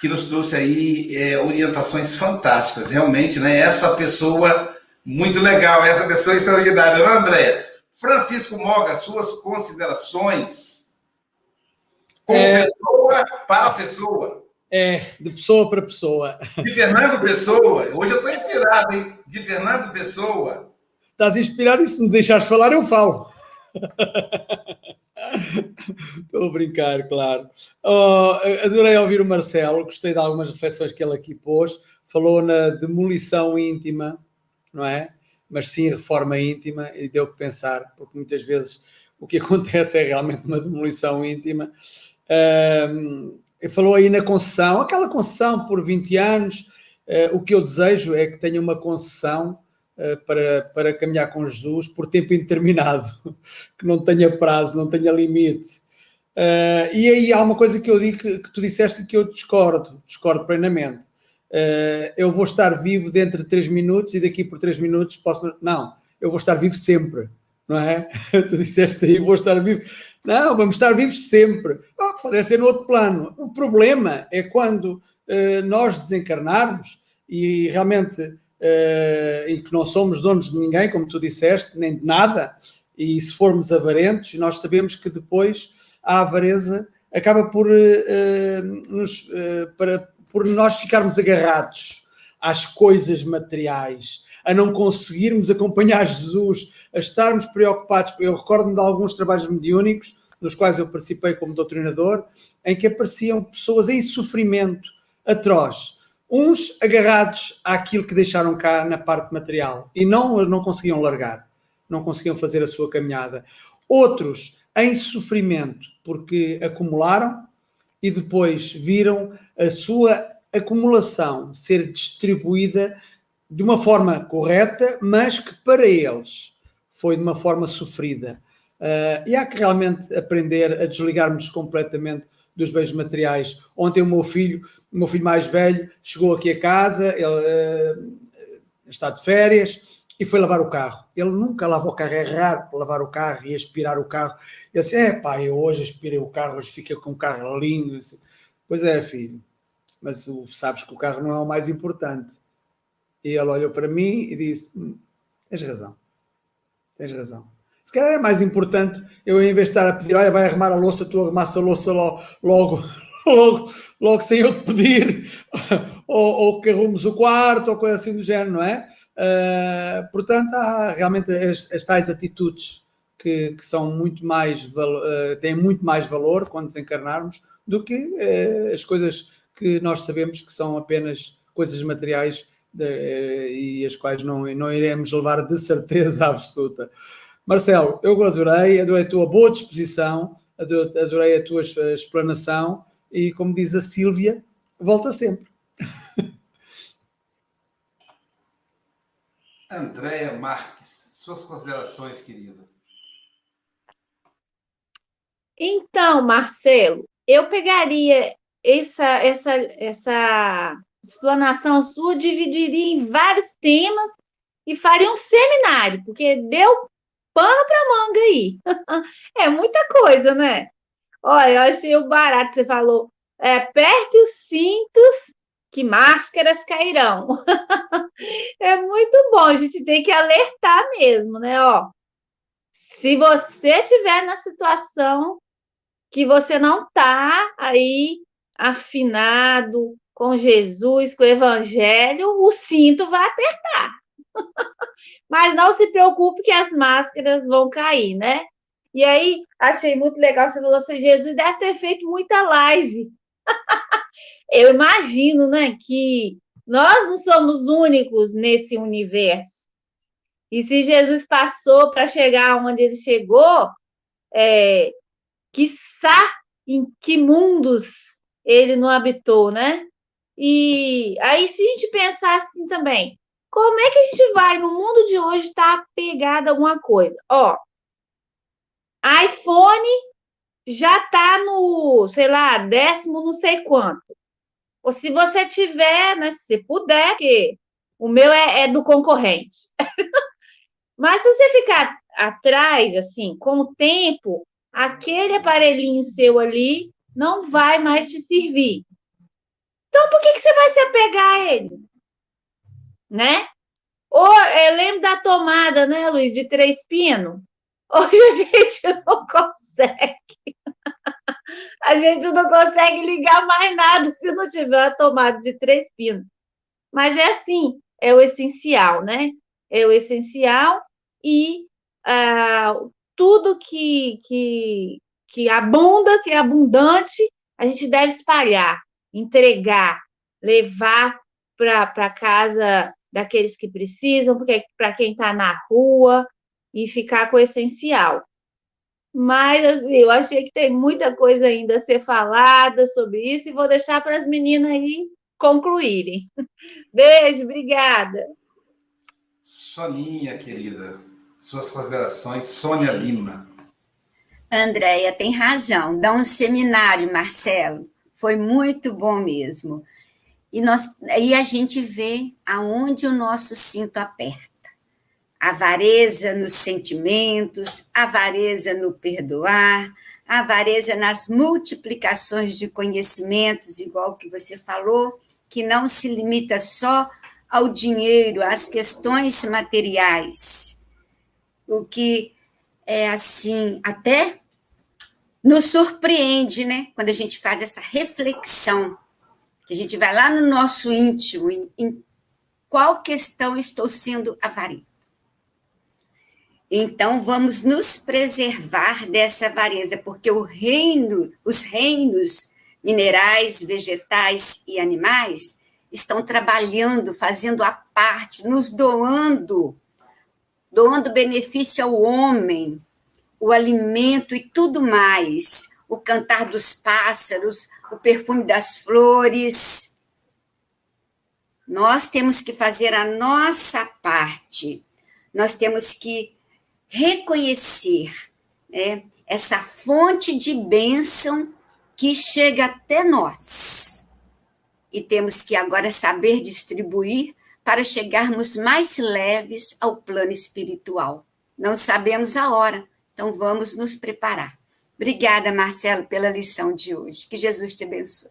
Que nos trouxe aí é, orientações fantásticas. Realmente, né? Essa pessoa muito legal, essa pessoa extraordinária, não, é, André? Francisco Moga, suas considerações como é... pessoa para pessoa. É, de pessoa para pessoa. De Fernando Pessoa. Hoje eu estou inspirado, hein? De Fernando Pessoa. Estás inspirado e se me deixares falar, eu falo. Estou a brincar, claro. Oh, adorei ouvir o Marcelo, gostei de algumas reflexões que ele aqui pôs. Falou na demolição íntima, não é? Mas sim reforma íntima, e deu que pensar, porque muitas vezes o que acontece é realmente uma demolição íntima. Um, falou aí na concessão, aquela concessão por 20 anos, uh, o que eu desejo é que tenha uma concessão uh, para, para caminhar com Jesus por tempo indeterminado, que não tenha prazo, não tenha limite. Uh, e aí há uma coisa que eu digo que, que tu disseste que eu discordo, discordo plenamente. eu vou estar vivo dentro de 3 minutos e daqui por 3 minutos posso. Não, eu vou estar vivo sempre, não é? tu disseste aí, vou estar vivo não, vamos estar vivos sempre. Oh, pode ser no outro plano. O problema é quando uh, nós desencarnarmos e realmente uh, em que não somos donos de ninguém, como tu disseste, nem de nada, e se formos avarentos, nós sabemos que depois a avareza acaba por, uh, nos, uh, para, por nós ficarmos agarrados às coisas materiais, a não conseguirmos acompanhar Jesus, a estarmos preocupados. Eu recordo-me de alguns trabalhos mediúnicos, nos quais eu participei como doutrinador, em que apareciam pessoas em sofrimento atroz, uns agarrados àquilo que deixaram cá na parte material e não, não conseguiam largar, não conseguiam fazer a sua caminhada. Outros em sofrimento porque acumularam e depois viram a sua acumulação ser distribuída de uma forma correta, mas que para eles foi de uma forma sofrida. Uh, e há que realmente aprender a desligarmos completamente dos bens materiais. Ontem o meu filho, o meu filho mais velho, chegou aqui a casa, ele uh, está de férias e foi lavar o carro. Ele nunca lava o carro, é raro lavar o carro e aspirar o carro. Ele disse: É, pai, eu hoje aspirei o carro, hoje fiquei com o carro lindo. Pois é, filho, mas tu sabes que o carro não é o mais importante. E ele olhou para mim e disse: hum, Tens razão, tens razão. Se calhar é mais importante eu, em vez de estar a pedir, olha, vai arrumar a louça, tu arrumasse a louça logo, logo, logo, logo sem eu te pedir, ou, ou que arrumes o quarto, ou coisa assim do género, não é? Uh, portanto, há realmente as, as tais atitudes que, que, são muito mais, uh, têm muito mais valor quando desencarnarmos do que uh, as coisas que nós sabemos que são apenas coisas materiais de, e as quais não, não iremos levar de certeza absoluta. Marcelo, eu adorei, adorei a tua boa disposição, adorei a tua explanação e, como diz a Sílvia, volta sempre. Andréia Marques, suas considerações, querida. Então, Marcelo, eu pegaria essa, essa, essa explanação sua, dividiria em vários temas e faria um seminário, porque deu pano para manga aí. é muita coisa, né? Olha, eu achei o barato, você falou, é, aperte os cintos que máscaras cairão. é muito bom, a gente tem que alertar mesmo, né? Ó, se você estiver na situação que você não está aí afinado com Jesus, com o Evangelho, o cinto vai apertar. Mas não se preocupe que as máscaras vão cair, né? E aí, achei muito legal, você falou assim, Jesus deve ter feito muita live. eu imagino, né, que nós não somos únicos nesse universo. E se Jesus passou para chegar onde ele chegou, é, quiçá em que mundos ele não habitou, né? E aí, se a gente pensar assim também, como é que a gente vai, no mundo de hoje, estar tá a alguma coisa? Ó, iPhone já está no, sei lá, décimo não sei quanto. Ou se você tiver, né, se puder, porque o meu é, é do concorrente. Mas se você ficar atrás, assim, com o tempo, aquele aparelhinho seu ali não vai mais te servir. Então, por que, que você vai se apegar a ele? Né? Ou eu lembro da tomada, né, Luiz, de três pinos? Hoje a gente não consegue a gente não consegue ligar mais nada se não tiver a tomada de três pinos. Mas é assim, é o essencial, né? É o essencial e ah, tudo que, que, que abunda, que é abundante, a gente deve espalhar, entregar, levar para casa daqueles que precisam, para quem está na rua, e ficar com o essencial. Mas, assim, eu achei que tem muita coisa ainda a ser falada sobre isso e vou deixar para as meninas aí concluírem. Beijo, obrigada. Soninha, querida, suas considerações, Sônia Lima. Andréia tem razão. Dá um seminário, Marcelo. Foi muito bom mesmo. E, nós, e a gente vê aonde o nosso cinto aperta avareza nos sentimentos, avareza no perdoar, avareza nas multiplicações de conhecimentos, igual que você falou, que não se limita só ao dinheiro, às questões materiais. O que é assim, até nos surpreende, né? Quando a gente faz essa reflexão, que a gente vai lá no nosso íntimo, em, em qual questão estou sendo avarenta. Então vamos nos preservar dessa avareza, porque o reino, os reinos minerais, vegetais e animais estão trabalhando, fazendo a parte, nos doando, doando benefício ao homem, o alimento e tudo mais, o cantar dos pássaros, o perfume das flores. Nós temos que fazer a nossa parte, nós temos que reconhecer né, essa fonte de bênção que chega até nós. E temos que agora saber distribuir para chegarmos mais leves ao plano espiritual. Não sabemos a hora, então, vamos nos preparar. Obrigada, Marcelo, pela lição de hoje. Que Jesus te abençoe.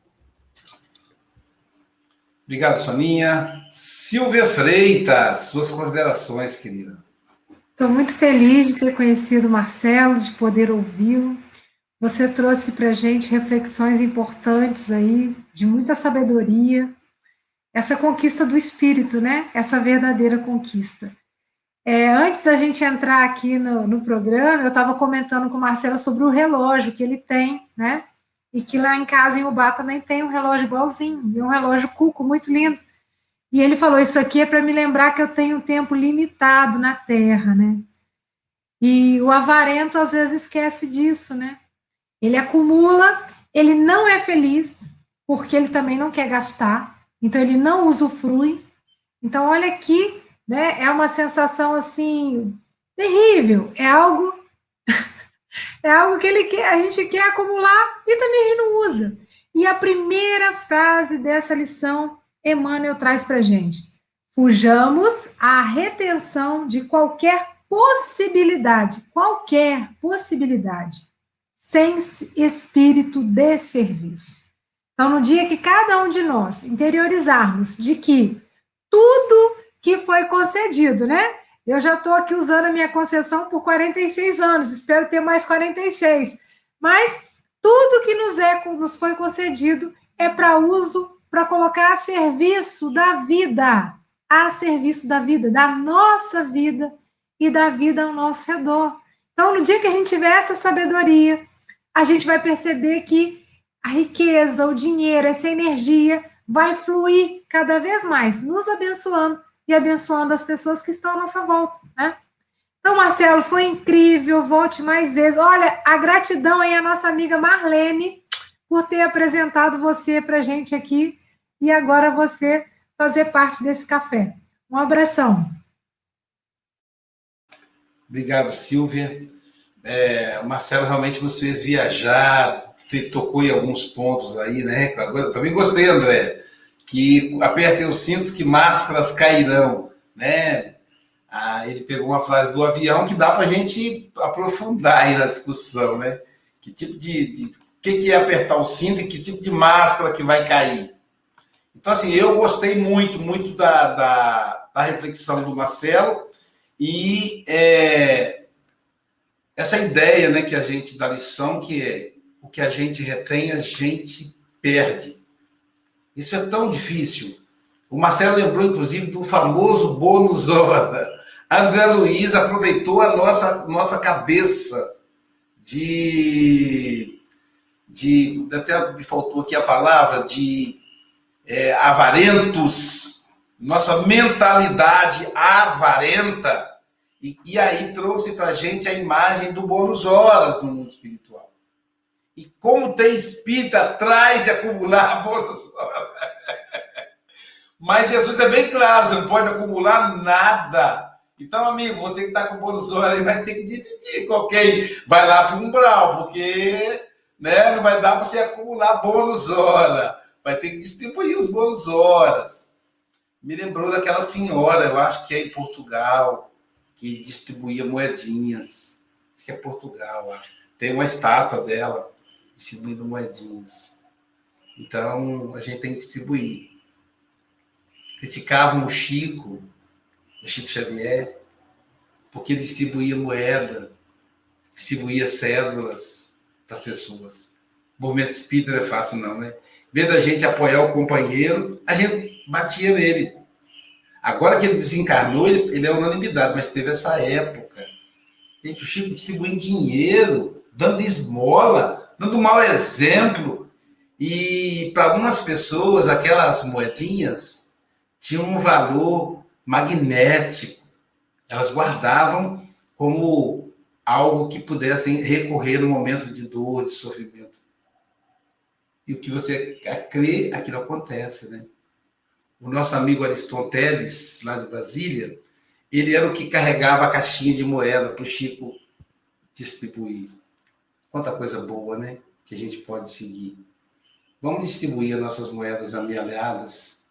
Obrigado, Soninha. Silvia Freitas, suas considerações, querida. Estou muito feliz de ter conhecido o Marcelo, de poder ouvi-lo. Você trouxe para a gente reflexões importantes aí, de muita sabedoria. Essa conquista do espírito, né? Essa verdadeira conquista. É, antes da gente entrar aqui no, no programa, eu estava comentando com o Marcelo sobre o relógio que ele tem, né? E que lá em casa, em Ubá, também tem um relógio igualzinho, e um relógio cuco muito lindo. E ele falou: Isso aqui é para me lembrar que eu tenho um tempo limitado na Terra, né? E o avarento às vezes esquece disso, né? Ele acumula, ele não é feliz, porque ele também não quer gastar, então ele não usufrui. Então, olha aqui né? É uma sensação assim terrível. É algo é algo que ele quer, a gente quer acumular e também a gente não usa. E a primeira frase dessa lição Emmanuel traz para gente: fujamos à retenção de qualquer possibilidade, qualquer possibilidade, sem espírito de serviço. Então, no dia que cada um de nós interiorizarmos de que tudo que foi concedido, né? Eu já estou aqui usando a minha concessão por 46 anos, espero ter mais 46. Mas tudo que nos, é, nos foi concedido é para uso, para colocar a serviço da vida, a serviço da vida, da nossa vida e da vida ao nosso redor. Então, no dia que a gente tiver essa sabedoria, a gente vai perceber que a riqueza, o dinheiro, essa energia vai fluir cada vez mais, nos abençoando e abençoando as pessoas que estão à nossa volta, né? Então, Marcelo, foi incrível, volte mais vezes. Olha, a gratidão aí à nossa amiga Marlene por ter apresentado você para gente aqui e agora você fazer parte desse café. Um abração. Obrigado, Silvia. É, Marcelo realmente nos fez viajar, tocou em alguns pontos aí, né? também gostei, André que apertem os cintos que máscaras cairão, né? Ah, ele pegou uma frase do avião que dá para a gente aprofundar aí na discussão, né? Que tipo de, de que, que é apertar o cinto e que tipo de máscara que vai cair. Então, assim, eu gostei muito, muito da, da, da reflexão do Marcelo e é, essa ideia né, que a gente da lição, que é o que a gente retém, a gente perde. Isso é tão difícil. O Marcelo lembrou, inclusive, do famoso bônus hora. A André Luiz aproveitou a nossa, nossa cabeça de, de. Até me faltou aqui a palavra, de é, avarentos, nossa mentalidade avarenta, e, e aí trouxe para a gente a imagem do bônus horas no mundo espiritual. E como tem espírita atrás de acumular bônus Mas Jesus é bem claro, você não pode acumular nada. Então, amigo, você que está com bônus hora vai ter que dividir com quem vai lá para o umbral, porque né, não vai dar para você acumular bônus hora. Vai ter que distribuir os bônus horas. Me lembrou daquela senhora, eu acho que é em Portugal, que distribuía moedinhas. Acho que é Portugal, acho. Tem uma estátua dela distribuindo moedinhas. Então, a gente tem que distribuir. Criticavam o Chico, o Chico Xavier, porque ele distribuía moeda, distribuía cédulas para as pessoas. O movimento espírita não é fácil, não, né? Vez da gente apoiar o companheiro, a gente batia nele. Agora que ele desencarnou, ele, ele é unanimidade, mas teve essa época. Gente, o Chico distribuindo dinheiro, dando esmola, dando mau exemplo. E para algumas pessoas, aquelas moedinhas tinham um valor magnético. Elas guardavam como algo que pudessem recorrer no momento de dor, de sofrimento. E o que você crê, aquilo acontece, né? O nosso amigo Aristoteles, lá de Brasília, ele era o que carregava a caixinha de moeda para o Chico distribuir. Quanta coisa boa, né? Que a gente pode seguir. Vamos distribuir as nossas moedas amealhadas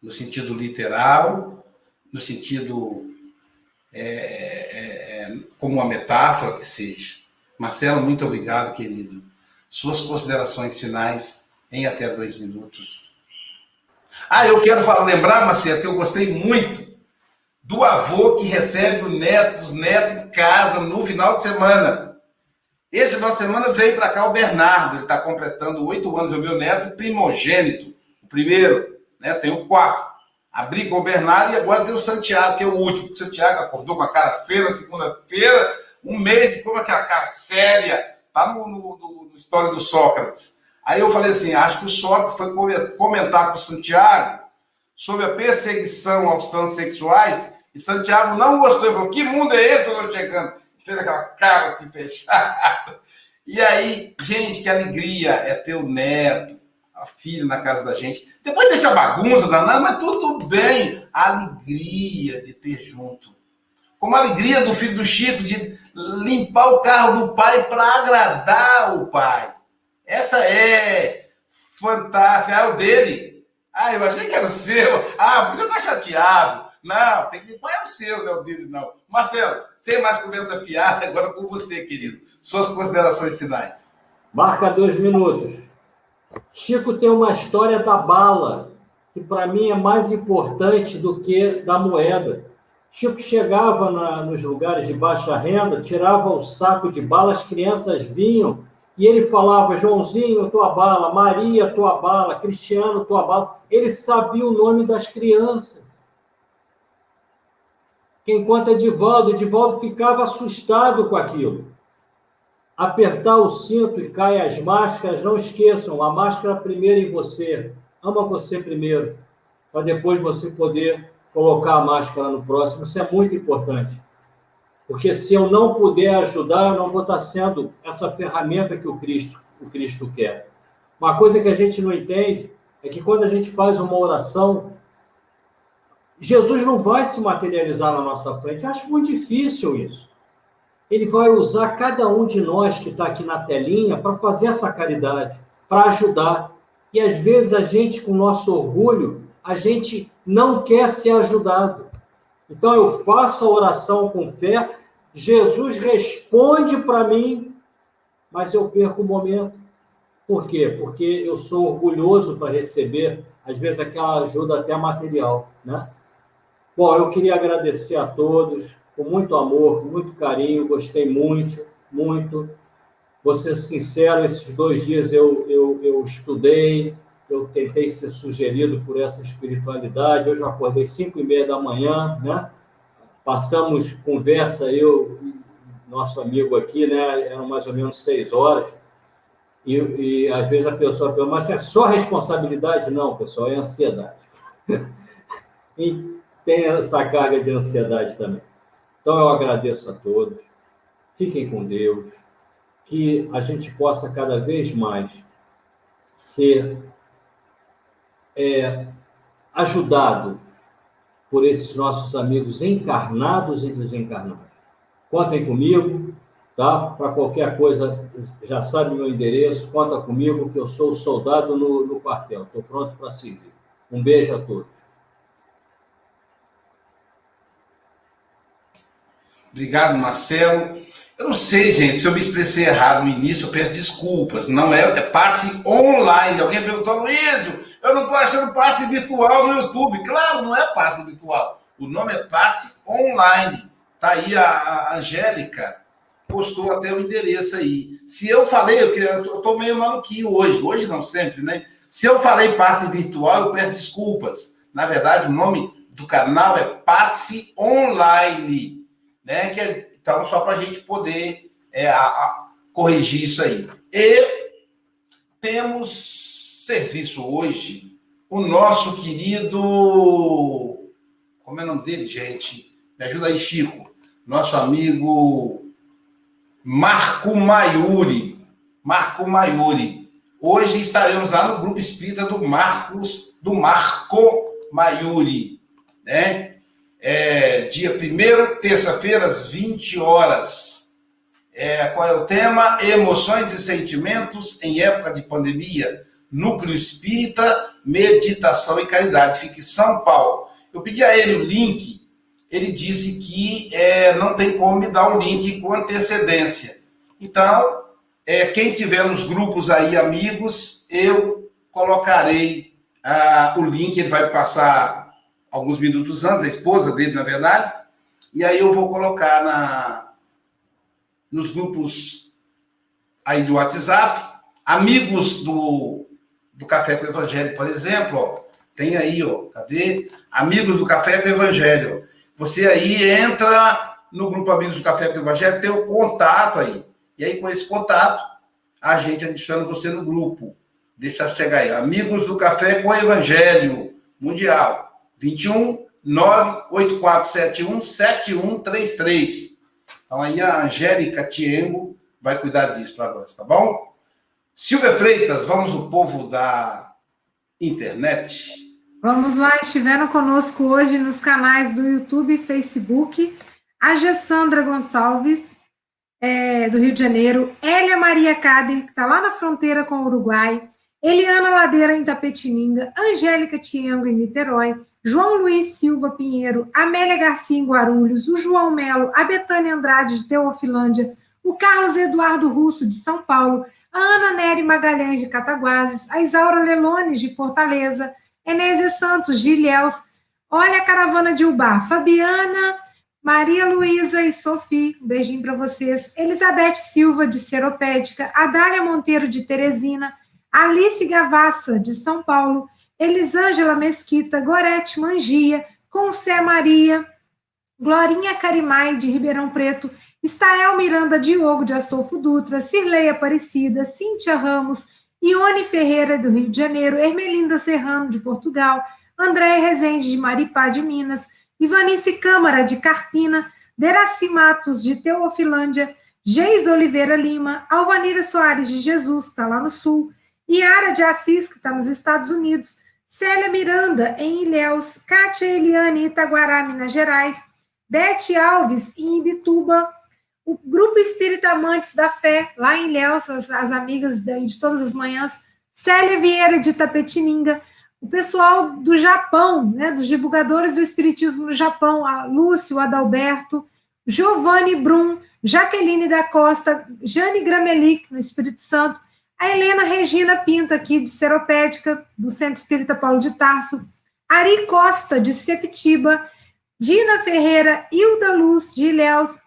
no sentido literal, no sentido é, é, é, como uma metáfora que seja. Marcelo, muito obrigado, querido. Suas considerações finais em até dois minutos. Ah, eu quero falar, lembrar, Marcelo, que eu gostei muito do avô que recebe o neto, os netos em casa no final de semana. Esse final de semana veio para cá o Bernardo, ele está completando oito anos, é o meu neto primogênito, o primeiro, né? Tem o quatro abri com o Bernardo e agora tem o Santiago, que é o último. O Santiago acordou com a cara feia na segunda-feira, um mês como aquela cara séria. Tá no, no, no, no história do Sócrates. Aí eu falei assim: acho que o Sócrates foi comentar com o Santiago sobre a perseguição aos transexuais e Santiago não gostou. Ele falou: que mundo é esse que eu estou chegando? Fez aquela cara assim fechada. E aí, gente, que alegria é ter o neto, a filha na casa da gente. Depois deixa a bagunça danada, mas tudo bem. A alegria de ter junto. Como a alegria do filho do Chico de limpar o carro do pai para agradar o pai. Essa é fantástica. Ah, o dele. Ah, eu achei que era o seu. Ah, você tá chateado. Não, tem que limpar é o seu, não é o dele, não. Marcelo, sem mais conversa fiada, agora com você, querido. Suas considerações finais. Marca dois minutos. Chico tem uma história da bala, que para mim é mais importante do que da moeda. Chico chegava na, nos lugares de baixa renda, tirava o saco de bala, as crianças vinham e ele falava: Joãozinho, tua bala, Maria, tua bala, Cristiano, tua bala. Ele sabia o nome das crianças. Enquanto Edivaldo, Edivaldo ficava assustado com aquilo apertar o cinto e cai as máscaras, não esqueçam, a máscara primeiro em você. Ama você primeiro, para depois você poder colocar a máscara no próximo. Isso é muito importante. Porque se eu não puder ajudar, eu não vou estar sendo essa ferramenta que o Cristo, o Cristo quer. Uma coisa que a gente não entende é que quando a gente faz uma oração, Jesus não vai se materializar na nossa frente. Eu acho muito difícil isso ele vai usar cada um de nós que está aqui na telinha para fazer essa caridade, para ajudar. E às vezes a gente, com nosso orgulho, a gente não quer ser ajudado. Então eu faço a oração com fé, Jesus responde para mim, mas eu perco o momento. Por quê? Porque eu sou orgulhoso para receber, às vezes, aquela ajuda até material, né? Bom, eu queria agradecer a todos, com muito amor, com muito carinho, gostei muito, muito. Vou ser sincero, esses dois dias eu, eu, eu estudei, eu tentei ser sugerido por essa espiritualidade. Hoje eu acordei cinco e meia da manhã, né? Passamos conversa, eu nosso amigo aqui, né? Eram mais ou menos seis horas. E, e às vezes a pessoa pergunta, mas é só responsabilidade? Não, pessoal, é ansiedade. e tem essa carga de ansiedade também. Então eu agradeço a todos. Fiquem com Deus. Que a gente possa cada vez mais ser é, ajudado por esses nossos amigos encarnados e desencarnados. Contem comigo, tá? Para qualquer coisa, já sabe meu endereço, conta comigo que eu sou soldado no, no quartel. Estou pronto para servir. Um beijo a todos. Obrigado, Marcelo. Eu não sei, gente, se eu me expressei errado no início, eu peço desculpas. Não é, é passe online. Alguém perguntou, Luísio, eu não estou achando passe virtual no YouTube. Claro, não é passe virtual. O nome é passe online. Tá aí a, a Angélica. postou até o endereço aí. Se eu falei, eu estou meio maluquinho hoje, hoje não sempre, né? Se eu falei passe virtual, eu peço desculpas. Na verdade, o nome do canal é Passe Online, né? Que é, então, só para a gente poder é, a, a, corrigir isso aí. E temos serviço hoje, o nosso querido. Como é o nome dele, gente? Me ajuda aí, Chico. Nosso amigo Marco Maiuri. Marco Maiuri. Hoje estaremos lá no grupo espírita do Marcos, do Marco Maiuri, né? É, dia 1 terça-feira, às 20 horas. É, qual é o tema? Emoções e sentimentos em época de pandemia. Núcleo Espírita, Meditação e Caridade. Fique em São Paulo. Eu pedi a ele o link ele disse que é, não tem como me dar o um link com antecedência. Então, é, quem tiver nos grupos aí, amigos, eu colocarei ah, o link, ele vai passar alguns minutos antes, a esposa dele, na verdade, e aí eu vou colocar na, nos grupos aí do WhatsApp, amigos do, do Café com o Evangelho, por exemplo, ó, tem aí, ó, cadê? Amigos do Café com o Evangelho. Você aí entra no grupo Amigos do Café com o Evangelho, tem o contato aí. E aí, com esse contato, a gente adiciona você no grupo. Deixa chegar aí. Amigos do Café com o Evangelho Mundial. 21 98471 7133. Então aí a Angélica Tiengo vai cuidar disso para nós, tá bom? Silvia Freitas, vamos o povo da internet. Vamos lá, estiveram conosco hoje nos canais do YouTube e Facebook a Gessandra Gonçalves, é, do Rio de Janeiro, Elia Maria Cader, que está lá na fronteira com o Uruguai, Eliana Ladeira, em Tapetininga, Angélica Tiengo, em Niterói, João Luiz Silva Pinheiro, Amélia Garcia, em Guarulhos, o João Melo, a Betânia Andrade, de Teofilândia, o Carlos Eduardo Russo, de São Paulo, a Ana Nery Magalhães, de Cataguases, a Isaura Lelones, de Fortaleza, Enésia Santos, Gilhéus, olha a caravana de Ubá, Fabiana, Maria Luísa e Sofia, um beijinho para vocês, Elizabeth Silva, de Seropédica, Adália Monteiro, de Teresina, Alice Gavassa, de São Paulo, Elisângela Mesquita, Gorete Mangia, Concé Maria, Glorinha Carimai, de Ribeirão Preto, Estael Miranda Diogo, de Astolfo Dutra, Cirlei Aparecida, Cíntia Ramos, Ione Ferreira, do Rio de Janeiro, Ermelinda Serrano, de Portugal, André Rezende, de Maripá, de Minas, Ivanice Câmara, de Carpina, Deraci Matos, de Teofilândia, Geis Oliveira Lima, Alvanira Soares de Jesus, que está lá no Sul, Iara de Assis, que está nos Estados Unidos, Célia Miranda, em Ilhéus, Kátia Eliane, Itaguará, Minas Gerais, Bete Alves, em Ibituba, o Grupo Espírita Amantes da Fé, lá em Ilhéus, as, as amigas de, de, todas as manhãs, Célia Vieira de Tapetininga, o pessoal do Japão, né, dos divulgadores do Espiritismo no Japão, a Lúcio, Adalberto, Giovanni Brum, Jaqueline da Costa, Jane Gramelic, no Espírito Santo, a Helena Regina Pinto, aqui de Seropédica, do Centro Espírita Paulo de Tarso, Ari Costa, de Septiba, Dina Ferreira, Hilda Luz, de Ilhéus,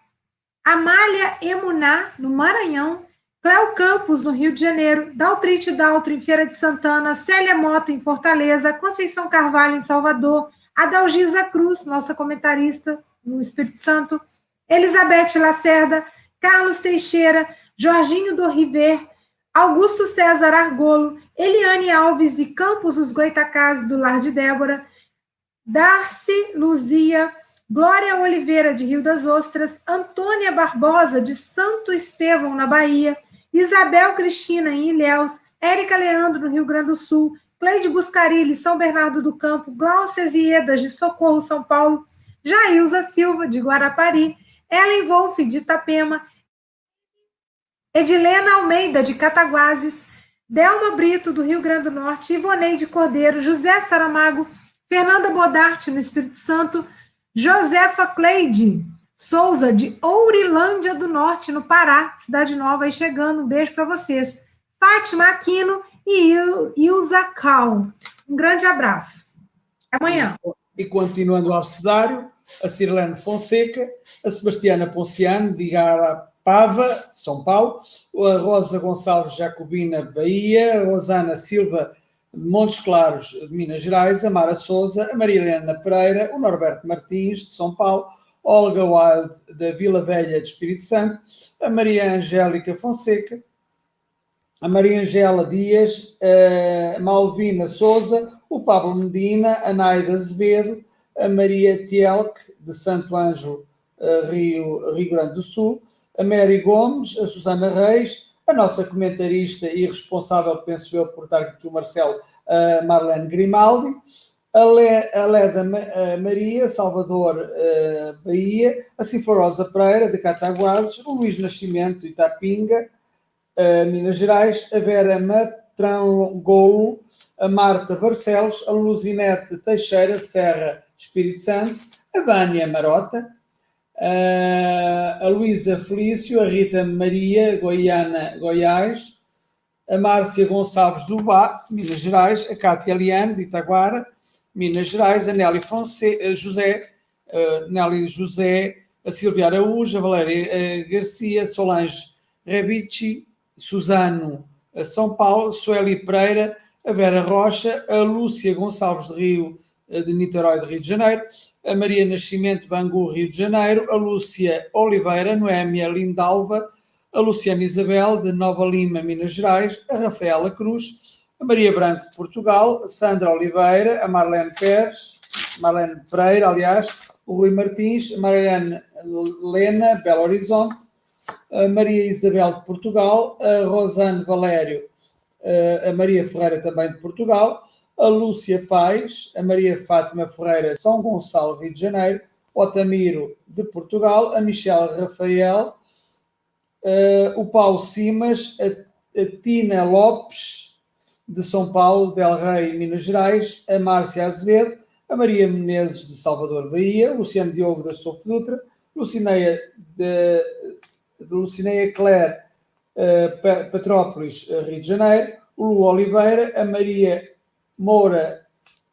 Amália Emuná, no Maranhão, Cléo Campos, no Rio de Janeiro, Daltrite Daltro, em Feira de Santana, Célia Mota, em Fortaleza, Conceição Carvalho, em Salvador, Adalgisa Cruz, nossa comentarista no Espírito Santo, Elizabeth Lacerda, Carlos Teixeira, Jorginho do River, Augusto César Argolo, Eliane Alves e Campos, os Goitacazes do Lar de Débora, Darcy Luzia, Glória Oliveira, de Rio das Ostras, Antônia Barbosa, de Santo Estevão, na Bahia, Isabel Cristina, em Ilhéus, Érica Leandro, no Rio Grande do Sul, Cleide Buscarilli, São Bernardo do Campo, Glaucia Ziedas, de Socorro, São Paulo, Jailza Silva, de Guarapari, Ellen Wolff, de Itapema, Edilena Almeida, de Cataguases, Delma Brito, do Rio Grande do Norte, Ivoneide Cordeiro, José Saramago, Fernanda Bodarte, no Espírito Santo, Josefa Cleide Souza, de Ourilândia do Norte, no Pará, Cidade Nova, aí chegando. Um beijo para vocês. Fátima Aquino e Ilza Cal. Um grande abraço. Amanhã. E continuando o abecedário, a Cirlane Fonseca, a Sebastiana Ponciano, de Igara Pava, São Paulo, a Rosa Gonçalves Jacobina, Bahia, a Rosana Silva de Montes Claros, de Minas Gerais, a Mara Souza, a Maria Helena Pereira, o Norberto Martins, de São Paulo, Olga Wild, da Vila Velha de Espírito Santo, a Maria Angélica Fonseca, a Maria Angela Dias, a Malvina Souza, o Pablo Medina, a Naida Azevedo, a Maria Tielk, de Santo Anjo, Rio, Rio Grande do Sul, a Mary Gomes, a Susana Reis, a nossa comentarista e responsável, penso eu, por estar aqui o Marcelo, a Marlene Grimaldi, a, Le, a Leda Maria, Salvador, Bahia, a Ciforosa Pereira, de Cataguases, o Luís Nascimento, Itapinga, Minas Gerais, a Vera Matrangolo, a Marta Barcelos, a Luzinete Teixeira, Serra, Espírito Santo, a Vânia Marota, a Luísa Felício, a Rita Maria, Goiana, Goiás, a Márcia Gonçalves do Bá, Minas Gerais, a Cátia Liane, de Itaguara, Minas Gerais, a Nelly Fonse, a José, a Nelly José, a Silvia Araújo, a Valéria Garcia, Solange Rebici, Suzano, a São Paulo, Sueli Pereira, a Vera Rocha, a Lúcia Gonçalves de Rio, de Niterói, de Rio de Janeiro, a Maria Nascimento, Bangu, Rio de Janeiro, a Lúcia Oliveira, Noémia Lindalva, a Luciana Isabel, de Nova Lima, Minas Gerais, a Rafaela Cruz, a Maria Branco, de Portugal, a Sandra Oliveira, a Marlene Pérez, Marlene Pereira, aliás, o Rui Martins, a Mariana Lena, Belo Horizonte, a Maria Isabel, de Portugal, a Rosane Valério, a Maria Ferreira, também de Portugal, a Lúcia Pais, a Maria Fátima Ferreira, São Gonçalo, Rio de Janeiro, Otamiro, de Portugal, a Michelle Rafael, uh, o Paulo Simas, a, a, Tina Lopes, de São Paulo, Del Rey, Minas Gerais, a Márcia Azevedo, a Maria Menezes, de Salvador, Bahia, Luciano Diogo, da Estofo Dutra, Lucineia, de, de Lucineia Clare, uh, Petrópolis, Rio de Janeiro, o Lu Oliveira, a Maria Moura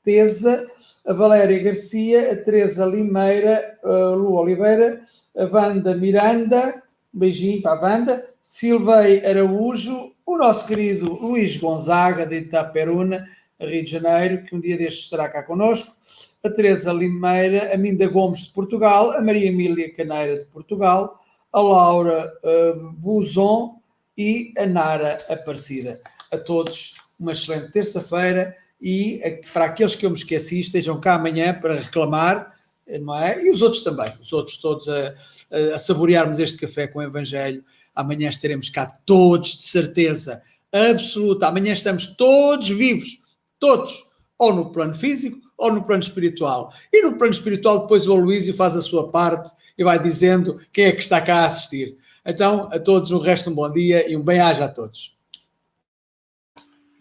Teza, a Valéria Garcia, a Teresa Limeira, a Lu Oliveira, a Wanda Miranda, um beijinho para a Wanda, Silvei Araújo, o nosso querido Luís Gonzaga, de Itaperuna, Rio de Janeiro, que um dia destes estará cá connosco, a Teresa Limeira, a Minda Gomes, de Portugal, a Maria Emília Caneira, de Portugal, a Laura uh, Buzon e a Nara Aparecida. A todos, uma excelente terça-feira e para aqueles que eu me esqueci estejam cá amanhã para reclamar, não é? E os outros também, os outros todos a, a, a saborearmos este café com o Evangelho. Amanhã estaremos cá todos, de certeza absoluta. Amanhã estamos todos vivos, todos, ou no plano físico ou no plano espiritual. E no plano espiritual, depois o Aloísio faz a sua parte e vai dizendo quem é que está cá a assistir. Então, a todos, um resto um bom dia e um bem-aja a todos.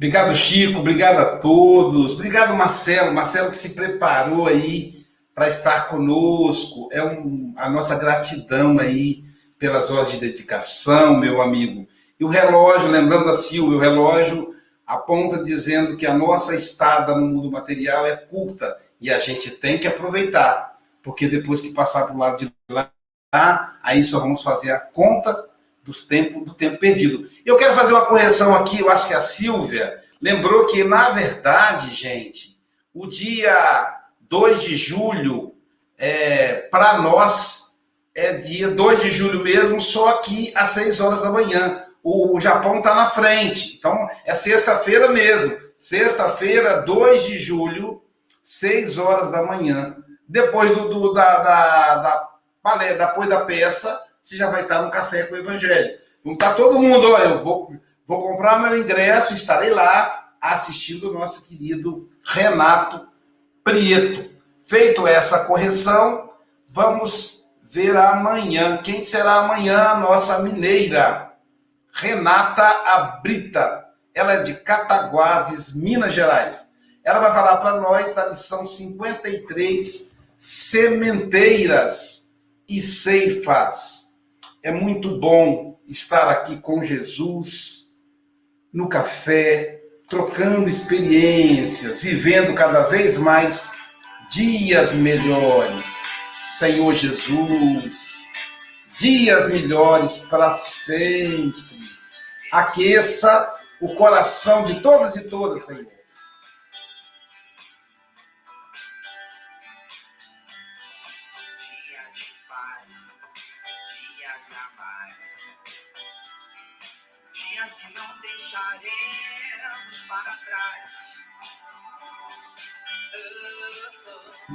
Obrigado, Chico. Obrigado a todos. Obrigado, Marcelo. Marcelo que se preparou aí para estar conosco. É um, a nossa gratidão aí pelas horas de dedicação, meu amigo. E o relógio, lembrando a Silvia, o relógio aponta dizendo que a nossa estada no mundo material é curta e a gente tem que aproveitar, porque depois que passar para o lado de lá, aí só vamos fazer a conta dos tempos, do tempo perdido. Eu quero fazer uma correção aqui, eu acho que a Silvia lembrou que, na verdade, gente, o dia 2 de julho, é, para nós, é dia 2 de julho mesmo, só aqui às 6 horas da manhã. O, o Japão está na frente, então é sexta-feira mesmo. Sexta-feira, 2 de julho, 6 horas da manhã. Depois do, do da, da, da, da, depois da peça, você já vai estar no Café com o Evangelho. Não está todo mundo, ó, eu vou, vou comprar meu ingresso, estarei lá assistindo o nosso querido Renato Prieto. Feito essa correção, vamos ver amanhã. Quem será amanhã? A nossa mineira, Renata Abrita. Ela é de Cataguases, Minas Gerais. Ela vai falar para nós da lição 53, Sementeiras e Ceifas. É muito bom estar aqui com Jesus, no café, trocando experiências, vivendo cada vez mais dias melhores. Senhor Jesus, dias melhores para sempre. Aqueça o coração de todos e todas, Senhor.